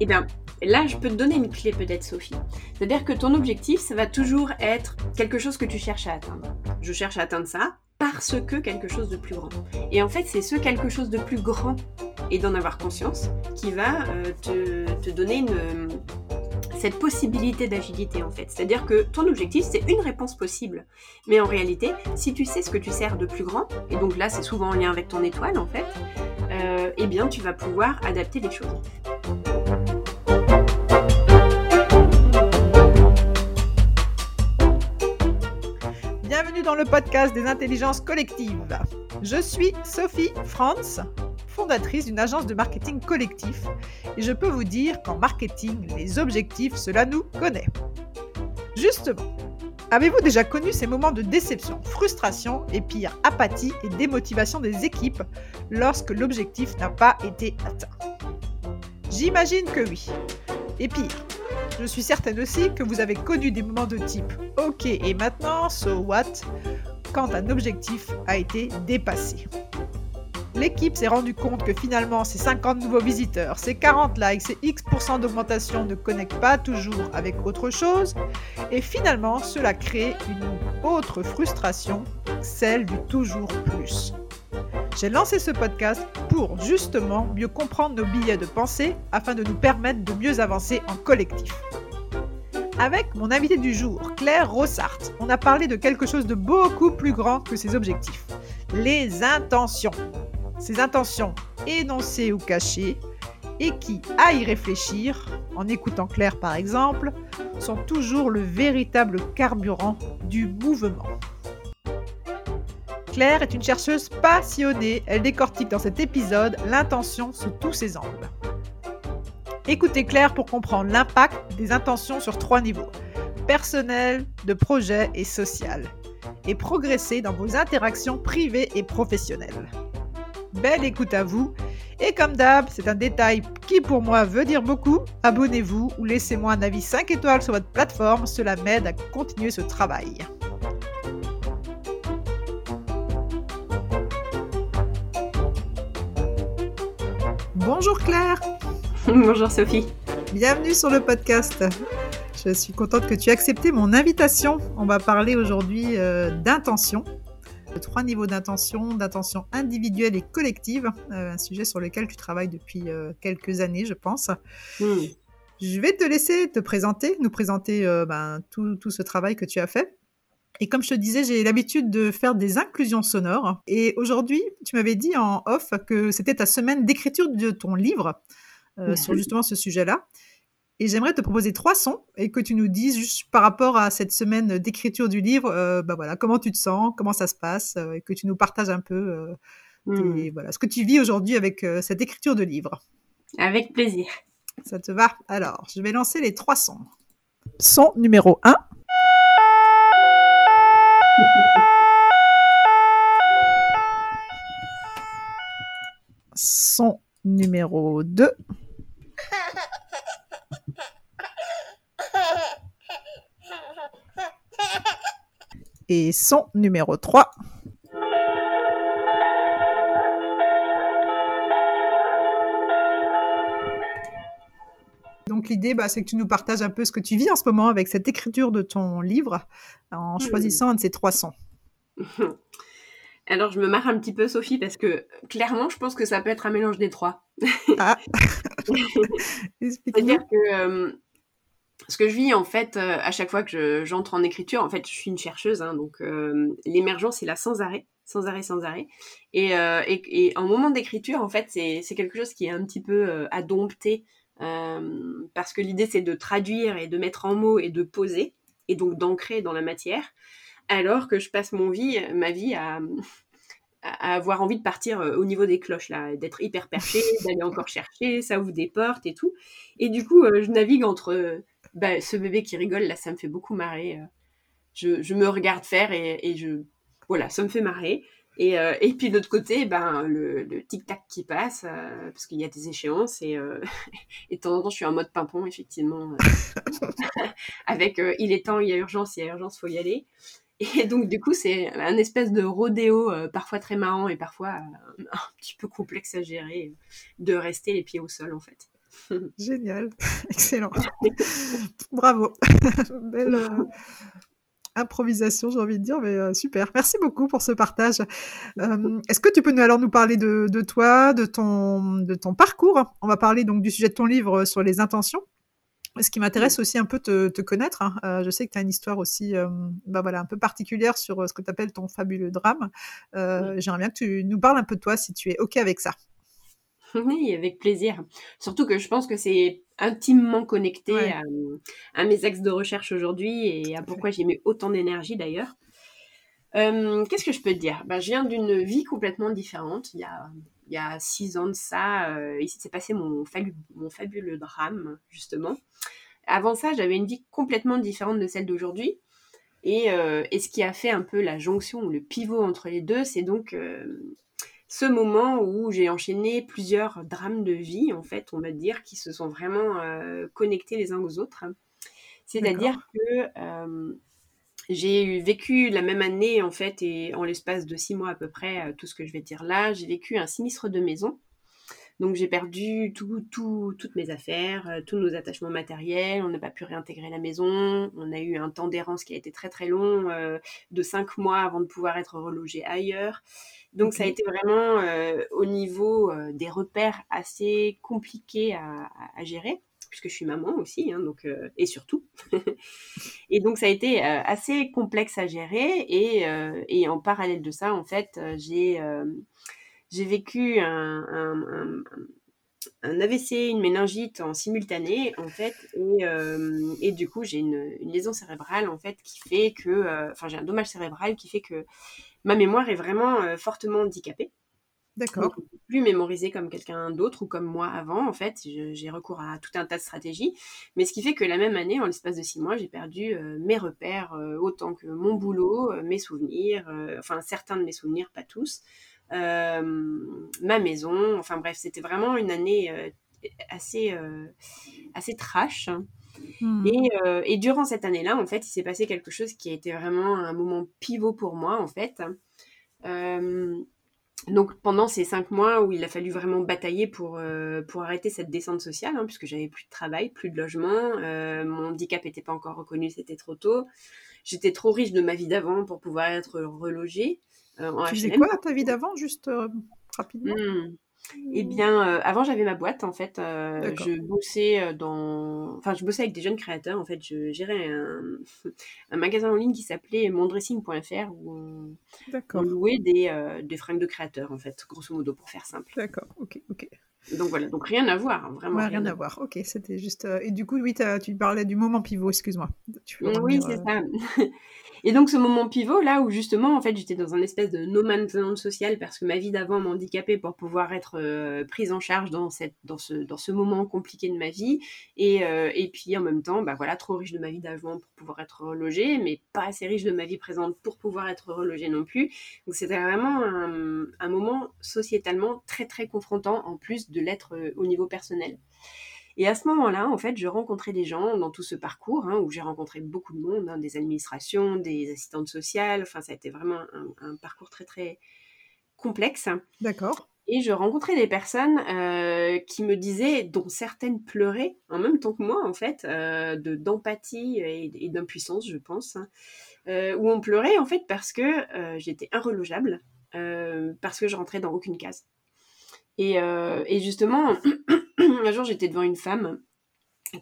Eh bien, là, je peux te donner une clé peut-être, Sophie. C'est-à-dire que ton objectif, ça va toujours être quelque chose que tu cherches à atteindre. Je cherche à atteindre ça parce que quelque chose de plus grand. Et en fait, c'est ce quelque chose de plus grand et d'en avoir conscience qui va euh, te, donner cette possibilité d'agilité en fait. C'est-à-dire que ton objectif, c'est une réponse possible. Mais en réalité, si tu sais ce que tu sers de plus grand, et donc là, c'est souvent en lien avec ton étoile en fait, euh, eh bien, tu vas pouvoir adapter les choses. Dans le podcast des intelligences collectives. Je suis Sophie Franz, fondatrice d'une agence de marketing collectif et je peux vous dire qu'en marketing, les objectifs, cela nous connaît. Justement, avez-vous déjà connu ces moments de déception, frustration et pire, apathie et démotivation des équipes lorsque l'objectif n'a pas été atteint? J'imagine que oui. Et pire, je suis certaine aussi que vous avez connu des moments de type OK et maintenant, so what quand un objectif a été dépassé. L'équipe s'est rendue compte que finalement ces 50 nouveaux visiteurs, ces 40 likes, ces X% d'augmentation ne connectent pas toujours avec autre chose. Et finalement, cela crée une autre frustration, celle du toujours plus. J'ai lancé ce podcast pour justement mieux comprendre nos billets de pensée afin de nous permettre de mieux avancer en collectif. Avec mon invité du jour, Claire Rossart, on a parlé de quelque chose de beaucoup plus grand que ses objectifs, les intentions ses intentions énoncées ou cachées, et qui, à y réfléchir, en écoutant Claire par exemple, sont toujours le véritable carburant du mouvement. Claire est une chercheuse passionnée, elle décortique dans cet épisode l'intention sous tous ses angles. Écoutez Claire pour comprendre l'impact des intentions sur trois niveaux, personnel, de projet et social, et progresser dans vos interactions privées et professionnelles. Belle écoute à vous. Et comme d'hab, c'est un détail qui pour moi veut dire beaucoup. Abonnez-vous ou laissez-moi un avis 5 étoiles sur votre plateforme. Cela m'aide à continuer ce travail. Bonjour Claire. Bonjour Sophie. Bienvenue sur le podcast. Je suis contente que tu aies accepté mon invitation. On va parler aujourd'hui euh, d'intention trois niveaux d'intention, d'intention individuelle et collective, euh, un sujet sur lequel tu travailles depuis euh, quelques années, je pense. Hmm. Je vais te laisser te présenter, nous présenter euh, ben, tout, tout, ce travail que tu as fait. Et comme je te disais, j'ai l'habitude de faire des inclusions sonores. Et aujourd'hui, tu m'avais dit en off que c'était ta semaine d'écriture de ton livre sur justement ce sujet-là. Et j'aimerais te proposer trois sons et que tu nous dises juste par rapport à cette semaine d'écriture du livre, euh, bah voilà, comment tu te sens, comment ça se passe, euh, et que tu nous partages un peu euh, hmm. voilà, ce que tu vis aujourd'hui avec cette écriture de livre. Avec plaisir. Ça te va? Alors, je vais lancer les trois sons. Son numéro 1. Son numéro 2. et son numéro 3. Donc l'idée, bah, c'est que tu nous partages un peu ce que tu vis en ce moment avec cette écriture de ton livre en hmm. choisissant un de ces trois sons. Alors je me marre un petit peu Sophie parce que clairement je pense que ça peut être un mélange des trois. Ah. C'est-à-dire que euh, ce que je vis en fait euh, à chaque fois que j'entre en écriture, en fait je suis une chercheuse, hein, donc euh, l'émergence est là sans arrêt, sans arrêt, sans arrêt. Et, euh, et, en moment d'écriture, en fait c'est quelque chose qui est un petit peu à dompter parce que l'idée c'est de traduire et de mettre en mots et de poser et donc d'ancrer dans la matière, alors que je passe mon vie, ma vie à, à avoir envie de partir au niveau des cloches là, d'être hyper perché, d'aller encore chercher, ça ouvre des portes et tout. Et du coup, je navigue entre bah, ce bébé qui rigole, là, ça me fait beaucoup marrer. Euh. Je, me regarde faire et, je, voilà, ça me fait marrer. Et, euh, et puis de l'autre côté, ben, le, tic-tac qui passe, euh, parce qu'il y a des échéances, et, et de temps en temps, je suis en mode pimpon, effectivement, avec il est temps, il y a urgence, il y a urgence, faut y aller. Et donc, du coup, c'est un espèce de rodéo, parfois très marrant et parfois un petit peu complexe à gérer, de rester les pieds au sol, en fait. Génial, excellent. Bravo. Belle euh, improvisation, j'ai envie de dire, mais euh, super. Merci beaucoup pour ce partage. Euh, est-ce que tu peux nous, alors nous parler de, de, toi, de ton, de ton parcours? On va parler donc du sujet de ton livre sur les intentions. Ce qui m'intéresse aussi un peu te, te connaître. Hein. Euh, je sais que tu as une histoire aussi bah voilà, un peu particulière sur ce que tu appelles ton fabuleux drame. Euh, J'aimerais bien que tu nous parles un peu de toi si tu es OK avec ça. Oui, avec plaisir. Surtout que je pense que c'est intimement connecté à, mes axes de recherche aujourd'hui et à pourquoi j'ai mis autant d'énergie d'ailleurs. Euh, qu'est-ce que je peux te dire? Ben, Je viens d'une vie complètement différente. Il y a, il y a six ans de ça, euh, il s'est passé mon, mon fabuleux drame, justement. Avant ça, j'avais une vie complètement différente de celle d'aujourd'hui. Et, euh, et, ce qui a fait un peu la jonction ou le pivot entre les deux, c'est donc ce moment où j'ai enchaîné plusieurs drames de vie, en fait, on va dire, qui se sont vraiment euh, connectés les uns aux autres. C'est-à-dire que euh, j'ai vécu la même année, en fait, et en l'espace de six mois à peu près, euh, tout ce que je vais dire là, j'ai vécu un sinistre de maison. Donc j'ai perdu tout, toutes mes affaires, tous nos attachements matériels, on n'a pas pu réintégrer la maison, on a eu un temps d'errance qui a été très très long, de cinq mois avant de pouvoir être relogé ailleurs. Donc ça a été vraiment euh, au niveau euh, des repères assez compliqué à, gérer puisque je suis maman aussi, hein, donc euh, et surtout. et donc ça a été assez complexe à gérer et, et, en parallèle de ça, en fait, j'ai j'ai vécu un, un, un, AVC, une méningite en simultané, en fait, et, et du coup j'ai une, une, lésion cérébrale en fait qui fait que, enfin j'ai un dommage cérébral qui fait que ma mémoire est vraiment euh, fortement handicapée. D'accord. plus mémoriser comme quelqu'un d'autre ou comme moi avant, en fait. J'ai recours à tout un tas de stratégies. Mais ce qui fait que la même année, en l'espace de six mois, j'ai perdu euh, mes repères, euh, autant que mon boulot, mes souvenirs, enfin certains de mes souvenirs, pas tous, ma maison. Enfin bref, c'était vraiment une année assez, assez trash. Mmh. Et, et, durant cette année-là, en fait, il s'est passé quelque chose qui a été vraiment un moment pivot pour moi, en fait. donc pendant ces cinq mois où il a fallu vraiment batailler pour, pour arrêter cette descente sociale, hein, puisque j'avais plus de travail, plus de logement, mon handicap n'était pas encore reconnu, c'était trop tôt. J'étais trop riche de ma vie d'avant pour pouvoir être relogée. Tu faisais quoi ta vie d'avant, juste rapidement? Mmh. Eh bien, euh, avant j'avais ma boîte en fait. Euh, je bossais euh, dans, enfin je bossais avec des jeunes créateurs en fait. Je gérais un, un magasin en ligne qui s'appelait mondressing.fr où on, louait des, des fringues de créateurs en fait, grosso modo pour faire simple. D'accord, ok, ok. Donc voilà, donc rien à voir, hein, vraiment. rien, à voir. Ok, c'était juste. Et du coup, oui, tu parlais du moment pivot. Excuse-moi. Oui, c'est ça. Et donc ce moment pivot là où justement en fait j'étais dans un espèce de no man's land social parce que ma vie d'avant m'a handicapée pour pouvoir être euh, prise en charge dans cette dans ce dans ce moment compliqué de ma vie et euh, et puis en même temps bah voilà trop riche de ma vie d'avant pour pouvoir être relogée mais pas assez riche de ma vie présente pour pouvoir être relogée non plus. Donc c'était vraiment un, un moment sociétalement très très confrontant en plus de l'être euh, au niveau personnel. Et à ce moment-là, en fait, je rencontrais des gens dans tout ce parcours, hein, où j'ai rencontré beaucoup de monde, hein, des administrations, des assistantes sociales. Enfin, ça a été vraiment un, parcours très, très complexe. D'accord. Et je rencontrais des personnes euh, qui me disaient, dont certaines pleuraient en même temps que moi, en fait, euh, de d'empathie et, d'impuissance, je pense, hein, euh, où on pleurait en fait parce que j'étais irrelogeable, parce que je rentrais dans aucune case. Et, et justement, un jour, j'étais devant une femme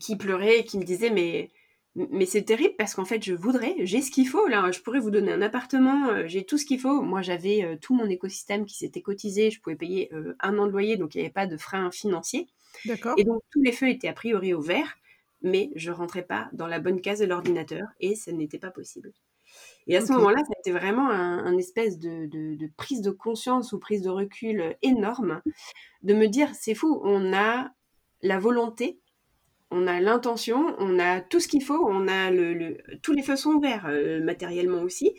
qui pleurait et qui me disait mais mais c'est terrible parce qu'en fait je voudrais, j'ai ce qu'il faut là, je pourrais vous donner un appartement, euh, j'ai tout ce qu'il faut. Moi j'avais euh, tout mon écosystème qui s'était cotisé, je pouvais payer euh, un an de loyer donc il n'y avait pas de frein financier. D'accord. Et donc tous les feux étaient a priori au vert, mais je rentrais pas dans la bonne case de l'ordinateur et ça n'était pas possible. Et à ce moment-là, ça a été vraiment un, espèce de, de, prise de conscience ou prise de recul énorme de me dire c'est fou, on a la volonté, on a l'intention, on a tout ce qu'il faut, on a tous les feux sont verts euh, matériellement aussi,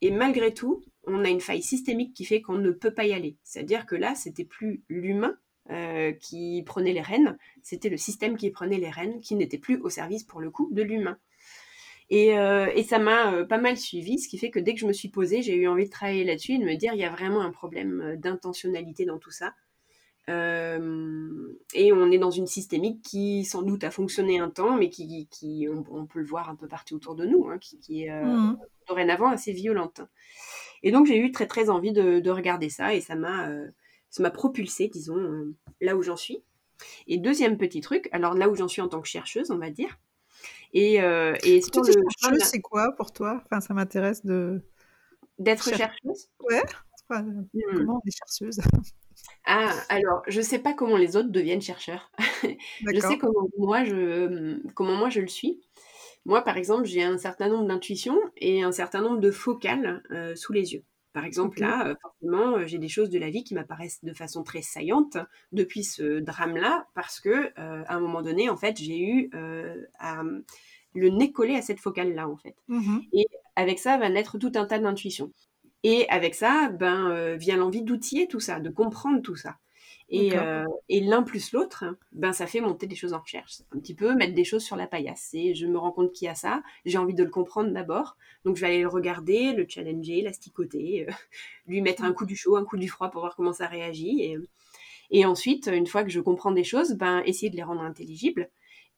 et malgré tout, on a une faille systémique qui fait qu'on ne peut pas y aller. C'est-à-dire que là, c'était plus l'humain euh, qui prenait les rênes, c'était le système qui prenait les rênes, qui n'était plus au service pour le coup de l'humain. Et, euh, ça m'a pas mal suivi, ce qui fait que dès que je me suis posée, j'ai eu envie de travailler là-dessus et de me dire il y a vraiment un problème d'intentionnalité dans tout ça. Et on est dans une systémique qui sans doute a fonctionné un temps, mais qui, qui on, peut le voir un peu partout autour de nous, hein, qui, est mmh. dorénavant assez violente. Et donc j'ai eu très très envie de, regarder ça et ça m'a ça m'a propulsé, disons, là où j'en suis. Et deuxième petit truc, alors là où j'en suis en tant que chercheuse, on va dire. Et, euh, et chercheuse, c'est quoi pour toi? Enfin, ça m'intéresse de d'être chercheuse. Ouais. Hmm. Comment on est chercheuse? Ah, alors, je sais pas comment les autres deviennent chercheurs. je sais comment moi je comment moi je le suis. Moi, par exemple, j'ai un certain nombre d'intuitions et un certain nombre de focales euh, sous les yeux. Par exemple, là, euh, forcément, euh, j'ai des choses de la vie qui m'apparaissent de façon très saillante depuis ce drame-là, parce que à un moment donné, en fait, j'ai eu le nez collé à cette focale-là, en fait. Mmh Et avec ça va naître tout un tas d'intuitions. Et avec ça, ben, vient l'envie d'outiller tout ça, de comprendre tout ça. Euh, et, l'un plus l'autre, ben ça fait monter des choses en recherche. Un petit peu mettre des choses sur la paillasse. Et je me rends compte qu'il y a ça. J'ai envie de le comprendre d'abord. Donc je vais aller le regarder, le challenger, l'asticoter, euh, lui mettre un coup du chaud, un coup du froid pour voir comment ça réagit. Et, et ensuite, une fois que je comprends des choses, ben essayer de les rendre intelligibles.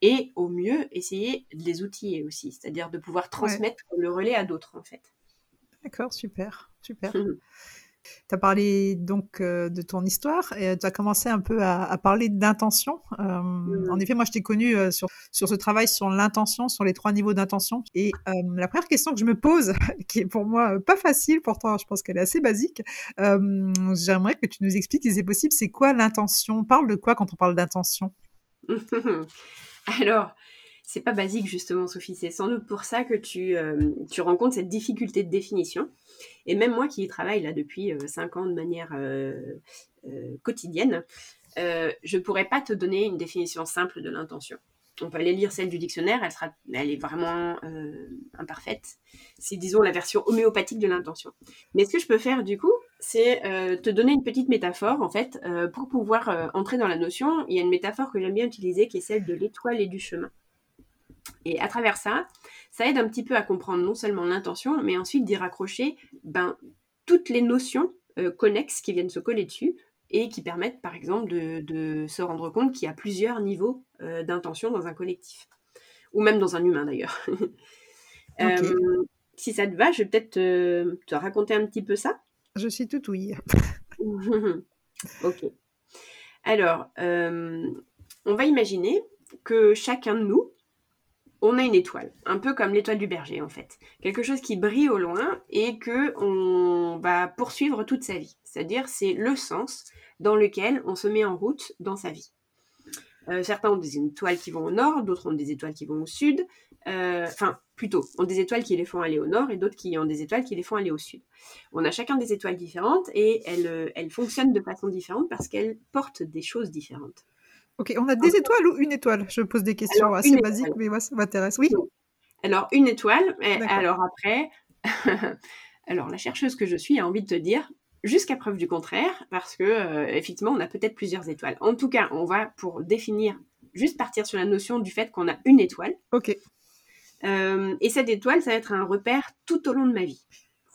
Et au mieux, essayer de les outiller aussi. C'est-à-dire de pouvoir transmettre le relais à d'autres, en fait. D'accord, super, super. Tu as parlé donc euh, de ton histoire et tu as commencé un peu à, parler d'intention. Euh, mmh. En effet, moi, je t'ai connu euh, sur, sur ce travail sur l'intention, sur les trois niveaux d'intention. Et la première question que je me pose, qui est pour moi pas facile, pourtant je pense qu'elle est assez basique, j'aimerais que tu nous expliques si c'est possible, c'est quoi l'intention? On parle de quoi quand on parle d'intention? Alors, c'est pas basique justement, Sophie. C'est sans doute pour ça que tu, euh, tu rencontres cette difficulté de définition. Et même moi qui y travaille là depuis 5 euh, ans de manière euh, quotidienne, je pourrais pas te donner une définition simple de l'intention. On peut aller lire celle du dictionnaire, elle, sera, elle est vraiment imparfaite. C'est, disons, la version homéopathique de l'intention. Mais ce que je peux faire, du coup, c'est te donner une petite métaphore, en fait, pour pouvoir entrer dans la notion. Il y a une métaphore que j'aime bien utiliser, qui est celle de l'étoile et du chemin. Et à travers ça, ça aide un petit peu à comprendre non seulement l'intention, mais ensuite d'y raccrocher ben, toutes les notions euh, connexes qui viennent se coller dessus et qui permettent par exemple de, se rendre compte qu'il y a plusieurs niveaux euh, d'intention dans un collectif, ou même dans un humain d'ailleurs. Euh, si ça te va, je vais peut-être te, raconter un petit peu ça. Je suis tout oui. ok. Alors, on va imaginer que chacun de nous, on a une étoile, un peu comme l'étoile du berger en fait. Quelque chose qui brille au loin et que on va poursuivre toute sa vie. C'est-à-dire c'est le sens dans lequel on se met en route dans sa vie. Euh, certains ont des étoiles qui vont au nord, d'autres ont des étoiles qui vont au sud. Euh, enfin, plutôt, ont des étoiles qui les font aller au nord et d'autres qui ont des étoiles qui les font aller au sud. On a chacun des étoiles différentes et elles, elles fonctionnent de façon différente parce qu'elles portent des choses différentes. Ok, on a des étoiles ou une étoile? Je pose des questions assez basiques, mais moi, ça m'intéresse. Oui? Alors, une étoile. Et alors après, alors la chercheuse que je suis a envie de te dire, jusqu'à preuve du contraire, parce que euh, effectivement, on a peut-être plusieurs étoiles. En tout cas, on va pour définir, juste partir sur la notion du fait qu'on a une étoile. Ok. Euh, et cette étoile, ça va être un repère tout au long de ma vie.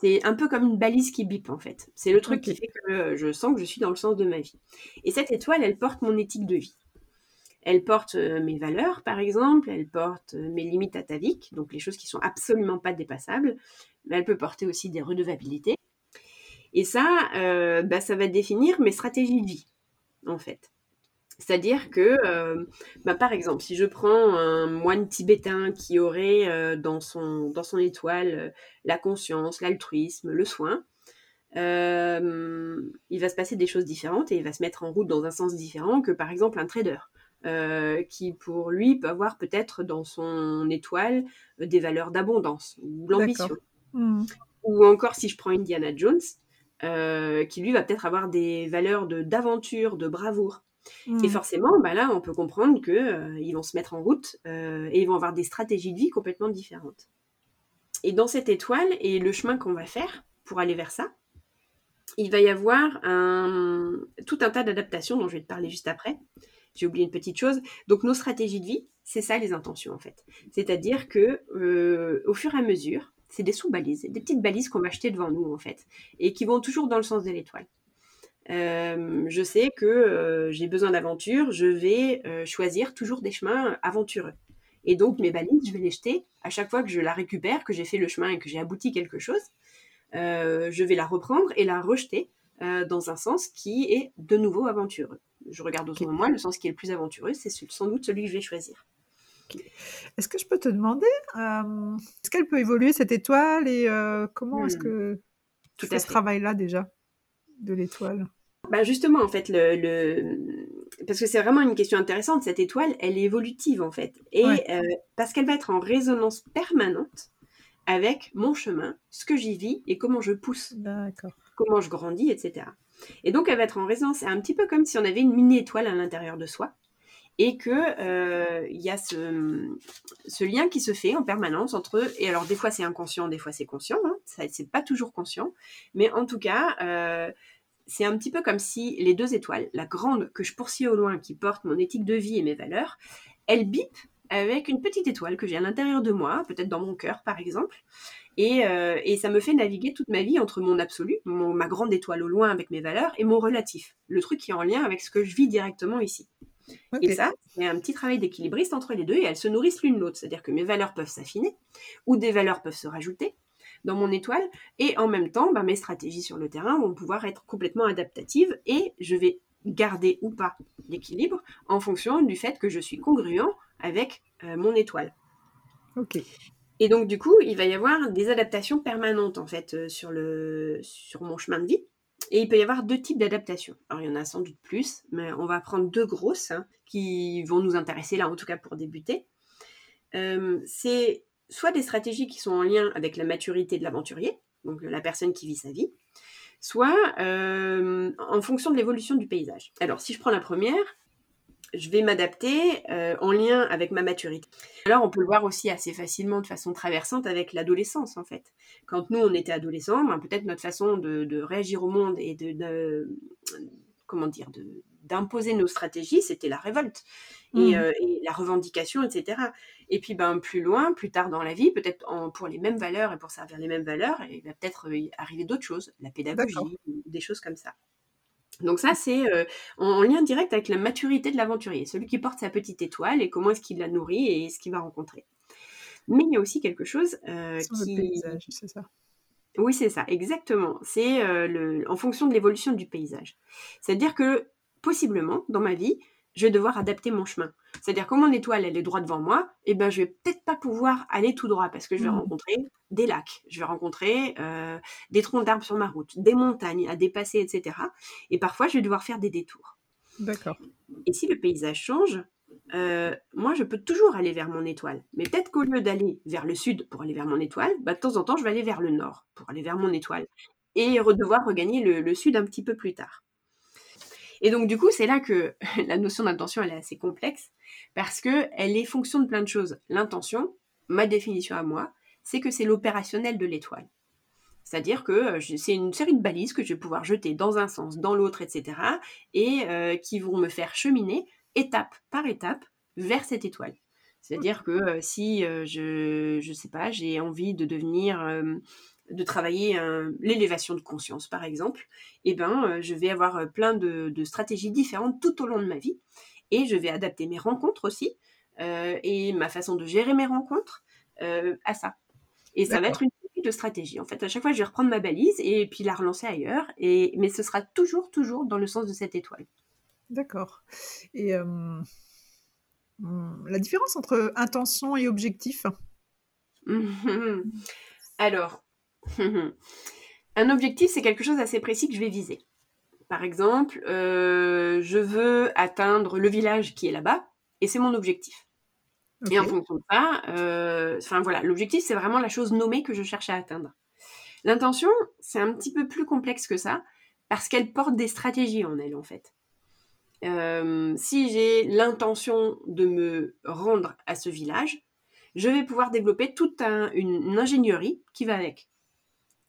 C'est un peu comme une balise qui bip en fait. C'est le truc qui fait que je sens que je suis dans le sens de ma vie. Et cette étoile, elle porte mon éthique de vie. Elle porte euh, mes valeurs, par exemple, elle porte euh, mes limites ataviques, donc les choses qui sont absolument pas dépassables, mais elle peut porter aussi des redevabilités. Et ça, euh, bah, ça va définir mes stratégies de vie, en fait. C'est-à-dire que, bah, par exemple, si je prends un moine tibétain qui aurait dans, son, dans son étoile la conscience, l'altruisme, le soin, il va se passer des choses différentes et il va se mettre en route dans un sens différent que, par exemple, un trader. Euh, qui pour lui peut avoir peut-être dans son étoile euh, des valeurs d'abondance ou l'ambition. Hmm. Ou encore si je prends Indiana Jones, euh, qui lui va peut-être avoir des valeurs de d'aventure, de bravoure. Et hmm. forcément, bah là, on peut comprendre que ils vont se mettre en route et ils vont avoir des stratégies de vie complètement différentes. Et dans cette étoile et le chemin qu'on va faire pour aller vers ça, il va y avoir un, tout un tas d'adaptations dont je vais te parler juste après, j'ai oublié une petite chose. Donc nos stratégies de vie, c'est ça les intentions en fait. C'est-à-dire que euh, au fur et à mesure, c'est des sous-balises, des petites balises qu'on va acheter devant nous en fait, et qui vont toujours dans le sens de l'étoile. je sais que j'ai besoin d'aventure, je vais choisir toujours des chemins aventureux. Et donc mes balises, je vais les jeter à chaque fois que je la récupère, que j'ai fait le chemin et que j'ai abouti quelque chose. je vais la reprendre et la rejeter dans un sens qui est de nouveau aventureux. Je regarde autour de moi, le sens qui est le plus aventureux, c'est sans doute celui que je vais choisir. Est-ce que je peux te demander, est-ce qu'elle peut évoluer cette étoile et comment est-ce hmm. que tu fais ce travail-là déjà de l'étoile? Bah justement, en fait, le, parce que c'est vraiment une question intéressante, cette étoile, elle est évolutive, en fait. Et parce qu'elle va être en résonance permanente avec mon chemin, ce que j'y vis et comment je pousse, comment je grandis, etc. Et donc, elle va être en résonance. C'est un petit peu comme si on avait une mini-étoile à l'intérieur de soi et que euh, y a ce, lien qui se fait en permanence entre eux. Et alors des fois c'est inconscient, des fois c'est conscient. Hein, ça c'est pas toujours conscient, mais en tout cas euh, c'est un petit peu comme si les deux étoiles, la grande que je poursuis au loin, qui porte mon éthique de vie et mes valeurs, elle bip avec une petite étoile que j'ai à l'intérieur de moi, peut-être dans mon cœur par exemple. Et, euh, et, ça me fait naviguer toute ma vie entre mon absolu, ma grande étoile au loin avec mes valeurs, et mon relatif, le truc qui est en lien avec ce que je vis directement ici. Et ça, c'est un petit travail d'équilibriste entre les deux et elles se nourrissent l'une l'autre. C'est-à-dire que mes valeurs peuvent s'affiner ou des valeurs peuvent se rajouter dans mon étoile et en même temps, bah, mes stratégies sur le terrain vont pouvoir être complètement adaptatives et je vais garder ou pas l'équilibre en fonction du fait que je suis congruent avec euh, mon étoile. Ok. Et donc du coup, il va y avoir des adaptations permanentes en fait euh, sur, le, sur mon chemin de vie. Et il peut y avoir deux types d'adaptations. Alors, il y en a sans doute plus, mais on va prendre deux grosses hein, qui vont nous intéresser là, en tout cas pour débuter. Euh, c'est soit des stratégies qui sont en lien avec la maturité de l'aventurier, donc la personne qui vit sa vie, soit euh, en fonction de l'évolution du paysage. Alors, si je prends la première, je vais m'adapter euh, en lien avec ma maturité. Alors, on peut le voir aussi assez facilement de façon traversante avec l'adolescence, en fait. Quand nous, on était adolescents, ben, peut-être notre façon de, réagir au monde et de, comment dire, d'imposer nos stratégies, c'était la révolte mmh. euh, et, la revendication, etc. Et puis, ben, plus loin, plus tard dans la vie, peut-être pour les mêmes valeurs et pour servir les mêmes valeurs, il va peut-être euh, arriver d'autres choses, la pédagogie, des choses comme ça. Donc ça, c'est euh, en lien direct avec la maturité de l'aventurier, celui qui porte sa petite étoile et comment est-ce qu'il la nourrit et ce qu'il va rencontrer. Mais il y a aussi quelque chose euh, qui... Le paysage, c'est ça. Oui, c'est ça, exactement. C'est euh, en fonction de l'évolution du paysage. C'est-à-dire que, possiblement, dans ma vie, je vais devoir adapter mon chemin. C'est-à-dire que mon étoile, elle est droite devant moi, et eh ben je vais peut-être pas pouvoir aller tout droit parce que je vais mmh. rencontrer des lacs, je vais rencontrer euh, des troncs d'arbres sur ma route, des montagnes à dépasser, etc. Et parfois, je vais devoir faire des détours. D'accord. Et si le paysage change, euh, moi, je peux toujours aller vers mon étoile. Mais peut-être qu'au lieu d'aller vers le sud pour aller vers mon étoile, bah, de temps en temps, je vais aller vers le nord pour aller vers mon étoile. Et devoir regagner le sud un petit peu plus tard. Et donc, du coup, c'est là que la notion d'intention, elle est assez complexe parce que elle est fonction de plein de choses. L'intention, ma définition à moi, c'est que c'est l'opérationnel de l'étoile. C'est-à-dire que euh, c'est une série de balises que je vais pouvoir jeter dans un sens, dans l'autre, etc. et euh, qui vont me faire cheminer étape par étape vers cette étoile. C'est-à-dire que euh, si je ne sais pas, j'ai envie de devenir de travailler l'élévation de conscience, par exemple, eh ben, euh, je vais avoir euh, plein de, stratégies différentes tout au long de ma vie. Et je vais adapter mes rencontres aussi euh, et ma façon de gérer mes rencontres à ça. Et ça va être une série de stratégies. En fait, à chaque fois, je vais reprendre ma balise et puis la relancer ailleurs. Et, mais ce sera toujours, toujours dans le sens de cette étoile. D'accord. Et la différence entre intention et objectif? Alors, un objectif, c'est quelque chose d'assez précis que je vais viser. Par exemple, euh, je veux atteindre le village qui est là-bas, et c'est mon objectif. Et en fonction de ça, euh, enfin voilà, l'objectif, c'est vraiment la chose nommée que je cherche à atteindre. L'intention, c'est un petit peu plus complexe que ça, parce qu'elle porte des stratégies en elle, en fait. Euh, si j'ai l'intention de me rendre à ce village, je vais pouvoir développer toute une, ingénierie qui va avec.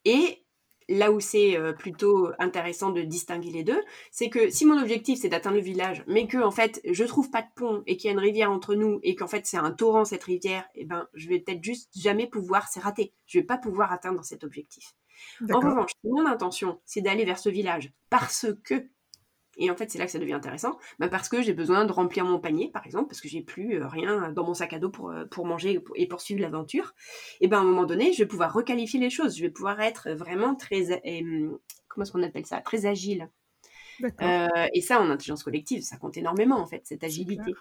Et là où c'est euh, plutôt intéressant de distinguer les deux, c'est que si mon objectif c'est d'atteindre le village, mais que en fait je trouve pas de pont et qu'il y a une rivière entre nous et qu'en fait c'est un torrent cette rivière, eh ben je vais peut-être juste jamais pouvoir, c'est raté, je vais pas pouvoir atteindre cet objectif. En revanche, mon intention, c'est d'aller vers ce village parce que et en fait, c'est là que ça devient intéressant, bah, parce que j'ai besoin de remplir mon panier, par exemple, parce que j'ai plus euh, rien dans mon sac à dos pour, euh, pour manger et poursuivre l'aventure. Et ben à un moment donné, je vais pouvoir requalifier les choses. Je vais pouvoir être vraiment très, hum, comment est-ce qu'on appelle ça, très agile. Euh, et ça, en intelligence collective, ça compte énormément en fait, cette agilité.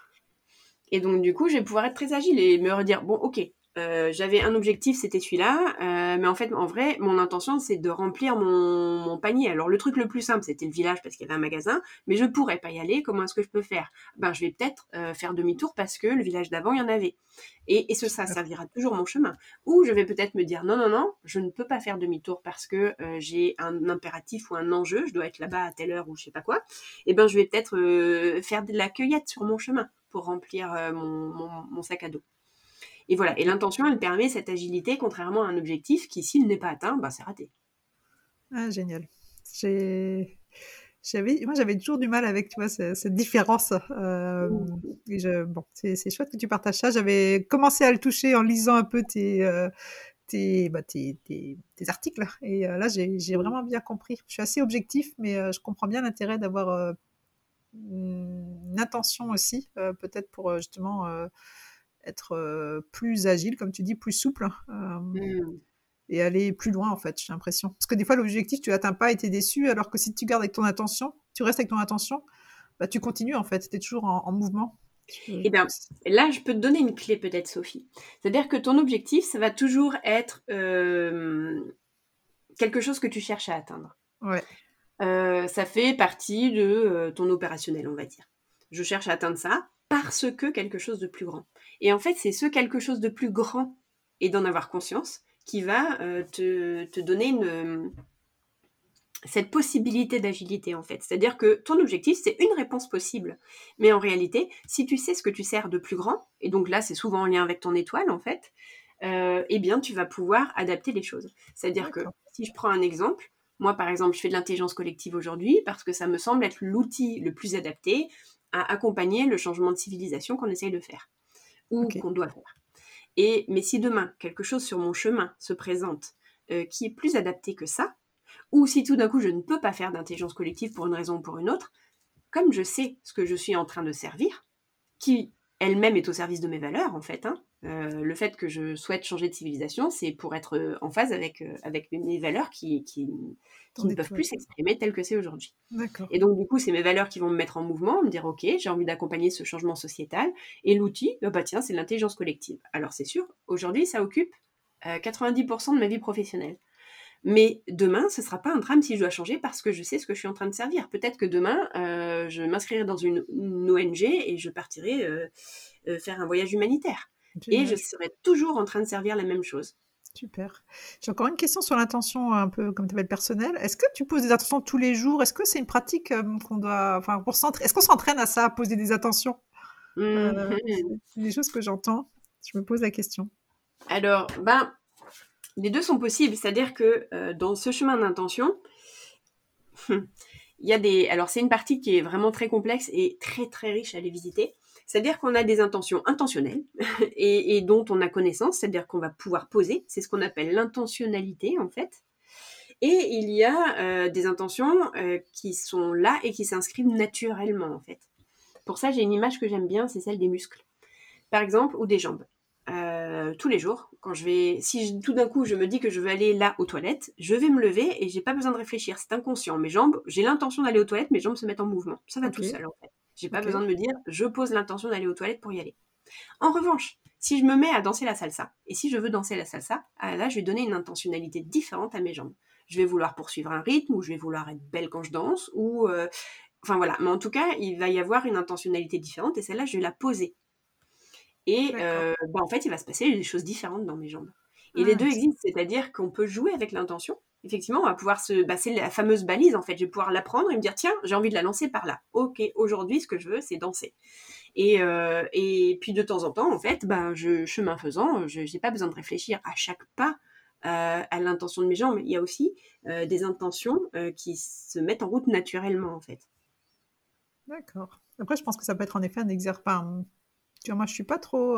Et donc du coup, je vais pouvoir être très agile et me redire bon, ok, euh, j'avais un objectif, c'était celui-là, euh, mais en fait, en vrai, mon intention, c'est de remplir mon, panier. Alors, le truc le plus simple, c'était le village parce qu'il y avait un magasin, mais je pourrais pas y aller. Comment est-ce que je peux faire? Ben, je vais peut-être euh, faire demi-tour parce que le village d'avant, il y en avait. Et, ça servira toujours mon chemin. Ou je vais peut-être me dire non, non, non, je ne peux pas faire demi-tour parce que j'ai un impératif ou un enjeu, je dois être là-bas à telle heure ou je sais pas quoi. Et eh ben, je vais peut-être faire de la cueillette sur mon chemin pour remplir mon sac à dos. Et voilà. Et l'intention, elle permet cette agilité, contrairement à un objectif qui, s'il n'est pas atteint, bah, c'est raté. Ah, génial. J'avais, moi, j'avais toujours du mal avec tu vois, cette, différence. Euh, bon, c'est, chouette que tu partages ça. J'avais commencé à le toucher en lisant un peu tes, euh, bah, tes, tes, articles. Et euh, là, j'ai vraiment bien compris. Je suis assez objectif, mais je comprends bien l'intérêt d'avoir une intention aussi, peut-être pour justement être plus agile, comme tu dis, plus souple. Mmh. Et aller plus loin, en fait, j'ai l'impression. Parce que des fois, l'objectif, tu l'atteins pas et tu es déçu, alors que si tu gardes avec ton attention, tu restes avec ton attention, bah, tu continues, en fait, tu es toujours en, mouvement. Et eh bien, là, je peux te donner une clé peut-être, Sophie. C'est-à-dire que ton objectif, ça va toujours être quelque chose que tu cherches à atteindre. Ouais. ça fait partie de ton opérationnel, on va dire. Je cherche à atteindre ça parce que quelque chose de plus grand. Et en fait, c'est ce quelque chose de plus grand et d'en avoir conscience qui va euh, te, donner une, cette possibilité d'agilité en fait. C'est-à-dire que ton objectif, c'est une réponse possible. Mais en réalité, si tu sais ce que tu sers de plus grand, et donc là, c'est souvent en lien avec ton étoile en fait, euh, eh bien, tu vas pouvoir adapter les choses. C'est-à-dire que si je prends un exemple, moi par exemple, je fais de l'intelligence collective aujourd'hui parce que ça me semble être l'outil le plus adapté à accompagner le changement de civilisation qu'on essaye de faire ou qu'on doit faire. Et, mais si demain, quelque chose sur mon chemin se présente euh, qui est plus adapté que ça, ou si tout d'un coup je ne peux pas faire d'intelligence collective pour une raison ou pour une autre, comme je sais ce que je suis en train de servir, qui elle-même est au service de mes valeurs en fait, hein, euh, le fait que je souhaite changer de civilisation, c'est pour être euh, en phase avec, avec mes valeurs qui, qui, qui ne peuvent plus s'exprimer tel que c'est aujourd'hui. Et donc, du coup, c'est mes valeurs qui vont me mettre en mouvement, me dire, OK, j'ai envie d'accompagner ce changement sociétal. Et l'outil, bah, bah, tiens, c'est l'intelligence collective. Alors, c'est sûr, aujourd'hui, ça occupe 90% euh, de ma vie professionnelle. Mais demain, ce ne sera pas un drame si je dois changer parce que je sais ce que je suis en train de servir. Peut-être que demain, euh, je m'inscrirai dans une, ONG et je partirai euh, faire un voyage humanitaire. Et je serai toujours en train de servir la même chose. Super. J'ai encore une question sur l'intention, un peu comme tu appelles personnelle. Est-ce que tu poses des attentions tous les jours? Est-ce que c'est une pratique euh, qu'on doit. Enfin, pour Est-ce qu'on s'entraîne à ça, à poser des attentions euh, mmh C'est des choses que j'entends. Je me pose la question. Alors, ben, les deux sont possibles. C'est-à-dire que euh, dans ce chemin d'intention, il y a des. Alors, c'est une partie qui est vraiment très complexe et très, très riche à les visiter. C'est-à-dire qu'on a des intentions intentionnelles et, dont on a connaissance, c'est-à-dire qu'on va pouvoir poser. C'est ce qu'on appelle l'intentionnalité en fait. Et il y a euh, des intentions euh, qui sont là et qui s'inscrivent naturellement en fait. Pour ça, j'ai une image que j'aime bien, c'est celle des muscles, par exemple, ou des jambes. Euh, tous les jours, quand je vais, si tout d'un coup je me dis que je veux aller là aux toilettes, je vais me lever et j'ai pas besoin de réfléchir, c'est inconscient. Mes jambes, j'ai l'intention d'aller aux toilettes, mes jambes se mettent en mouvement. Ça va tout seul en fait. J'ai pas besoin de me dire, je pose l'intention d'aller aux toilettes pour y aller. En revanche, si je me mets à danser la salsa, et si je veux danser la salsa, ah là, je vais donner une intentionnalité différente à mes jambes. Je vais vouloir poursuivre un rythme, ou je vais vouloir être belle quand je danse, ou... Euh, enfin voilà, mais en tout cas, il va y avoir une intentionnalité différente, et celle-là, je vais la poser. Et euh, bah, en fait, il va se passer des choses différentes dans mes jambes. Et les ah, deux existent, c'est-à-dire qu'on peut jouer avec l'intention, effectivement, on va pouvoir se. Bah, c'est la fameuse balise, en fait. Je vais pouvoir la prendre et me dire tiens, j'ai envie de la lancer par là. Ok, aujourd'hui, ce que je veux, c'est danser. Et, euh, puis de temps en temps, en fait, bah, je, chemin faisant, je n'ai pas besoin de réfléchir à chaque pas euh, à l'intention de mes jambes. Il y a aussi euh, des intentions qui se mettent en route naturellement, en fait. D'accord. Après, je pense que ça peut être en effet un exercice. Tu vois, moi, je suis pas trop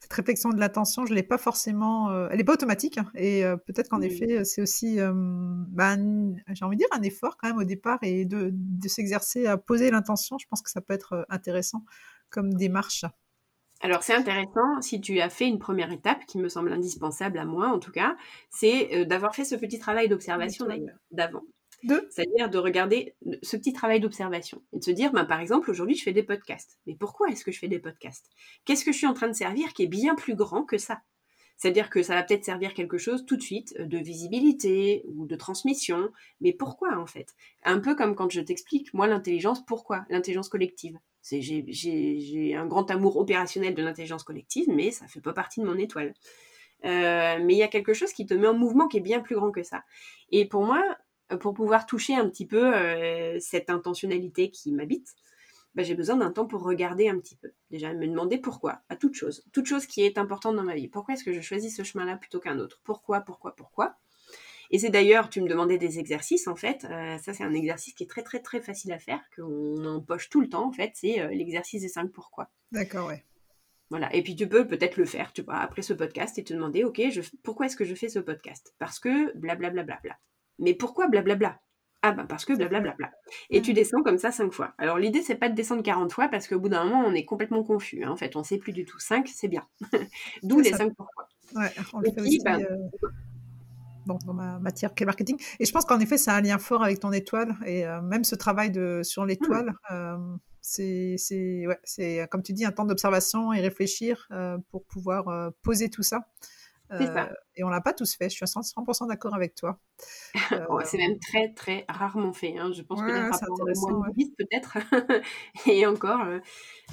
cette réflexion de l'attention, je l'ai pas forcément. elle n'est pas automatique. Hein, et peut-être qu'en effet, c'est aussi, ben, j'ai envie de dire, un effort quand même au départ et de, de s'exercer à poser l'intention. Je pense que ça peut être intéressant comme démarche. Alors c'est intéressant, si tu as fait une première étape, qui me semble indispensable à moi en tout cas, c'est d'avoir fait ce petit travail d'observation d'ailleurs, C'est-à-dire de regarder ce petit travail d'observation et de se dire, ben, par exemple, aujourd'hui, je fais des podcasts. Mais pourquoi est-ce que je fais des podcasts? Qu'est-ce que je suis en train de servir qui est bien plus grand que ça? C'est-à-dire que ça va peut-être servir quelque chose tout de suite de visibilité ou de transmission, mais pourquoi en fait? Un peu comme quand je t'explique, moi, l'intelligence, pourquoi? L'intelligence collective. J'ai un grand amour opérationnel de l'intelligence collective, mais ça ne fait pas partie de mon étoile. Euh, mais il y a quelque chose qui te met en mouvement qui est bien plus grand que ça. Et pour moi, euh, pour pouvoir toucher un petit peu euh, cette intentionnalité qui m'habite, bah, j'ai besoin d'un temps pour regarder un petit peu. Déjà, me demander pourquoi, à toute chose. Toute chose qui est importante dans ma vie. Pourquoi est-ce que je choisis ce chemin-là plutôt qu'un autre? Pourquoi, pourquoi, pourquoi? Et c'est d'ailleurs, tu me demandais des exercices, en fait. Euh, ça, c'est un exercice qui est très, très, très facile à faire, qu'on empoche tout le temps, en fait. C'est l'exercice des cinq pourquoi. D'accord, ouais. Voilà. Et puis tu peux peut-être le faire, tu vois, après ce podcast et te demander, ok, je, pourquoi est-ce que je fais ce podcast? Parce que blablabla. Bla, bla, bla, mais pourquoi blablabla? Ah ben parce que blablabla. Et tu descends comme ça cinq fois. Alors l'idée c'est pas de descendre 40 fois parce qu'au bout d'un moment on est complètement confus. Hein. En fait on sait plus du tout. 5 c'est bien. D'où les 5 pourquoi. Ouais, on le fait aussi, ben euh, bon, dans ma matière qui est marketing. Et je pense qu'en effet c'est un lien fort avec ton étoile et euh, même ce travail de, sur l'étoile. Mmh. Euh, c'est ouais, comme tu dis un temps d'observation et réfléchir pour pouvoir poser tout ça. Euh, et on l'a pas tous fait. Je suis à 100% d'accord avec toi. c'est même très très rarement fait. Hein. Je pense que ouais. peut-être. et encore. Euh,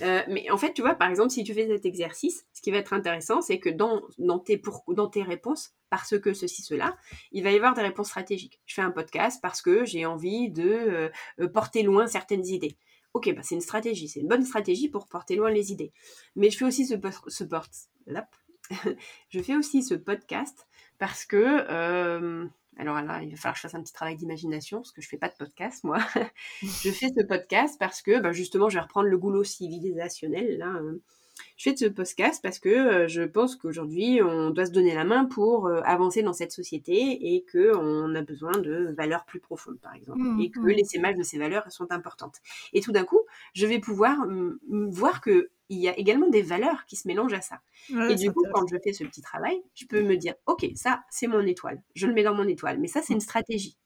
euh, mais en fait, tu vois, par exemple, si tu fais cet exercice, ce qui va être intéressant, c'est que dans, dans, tes pour, dans tes réponses, parce que ceci, cela, il va y avoir des réponses stratégiques. Je fais un podcast parce que j'ai envie de porter loin certaines idées. Ok, bah c'est une stratégie, c'est une bonne stratégie pour porter loin les idées. Mais je fais aussi ce, ce, je fais aussi ce podcast parce que, euh, alors là, il va falloir que je fasse un petit travail d'imagination parce que je fais pas de podcast moi. je fais ce podcast parce que, bah, justement, je vais reprendre le goulot civilisationnel là. Hein. Je fais ce podcast parce que euh, je pense qu'aujourd'hui, on doit se donner la main pour euh, avancer dans cette société et qu'on a besoin de valeurs plus profondes, par exemple, mmh, et que mmh. les sémages de ces valeurs sont importantes. Et tout d'un coup, je vais pouvoir voir que il y a également des valeurs qui se mélangent à ça. et du coup, quand je fais ce petit travail, je peux me dire, OK, ça, c'est mon étoile. Je le mets dans mon étoile. Mais ça, c'est une stratégie.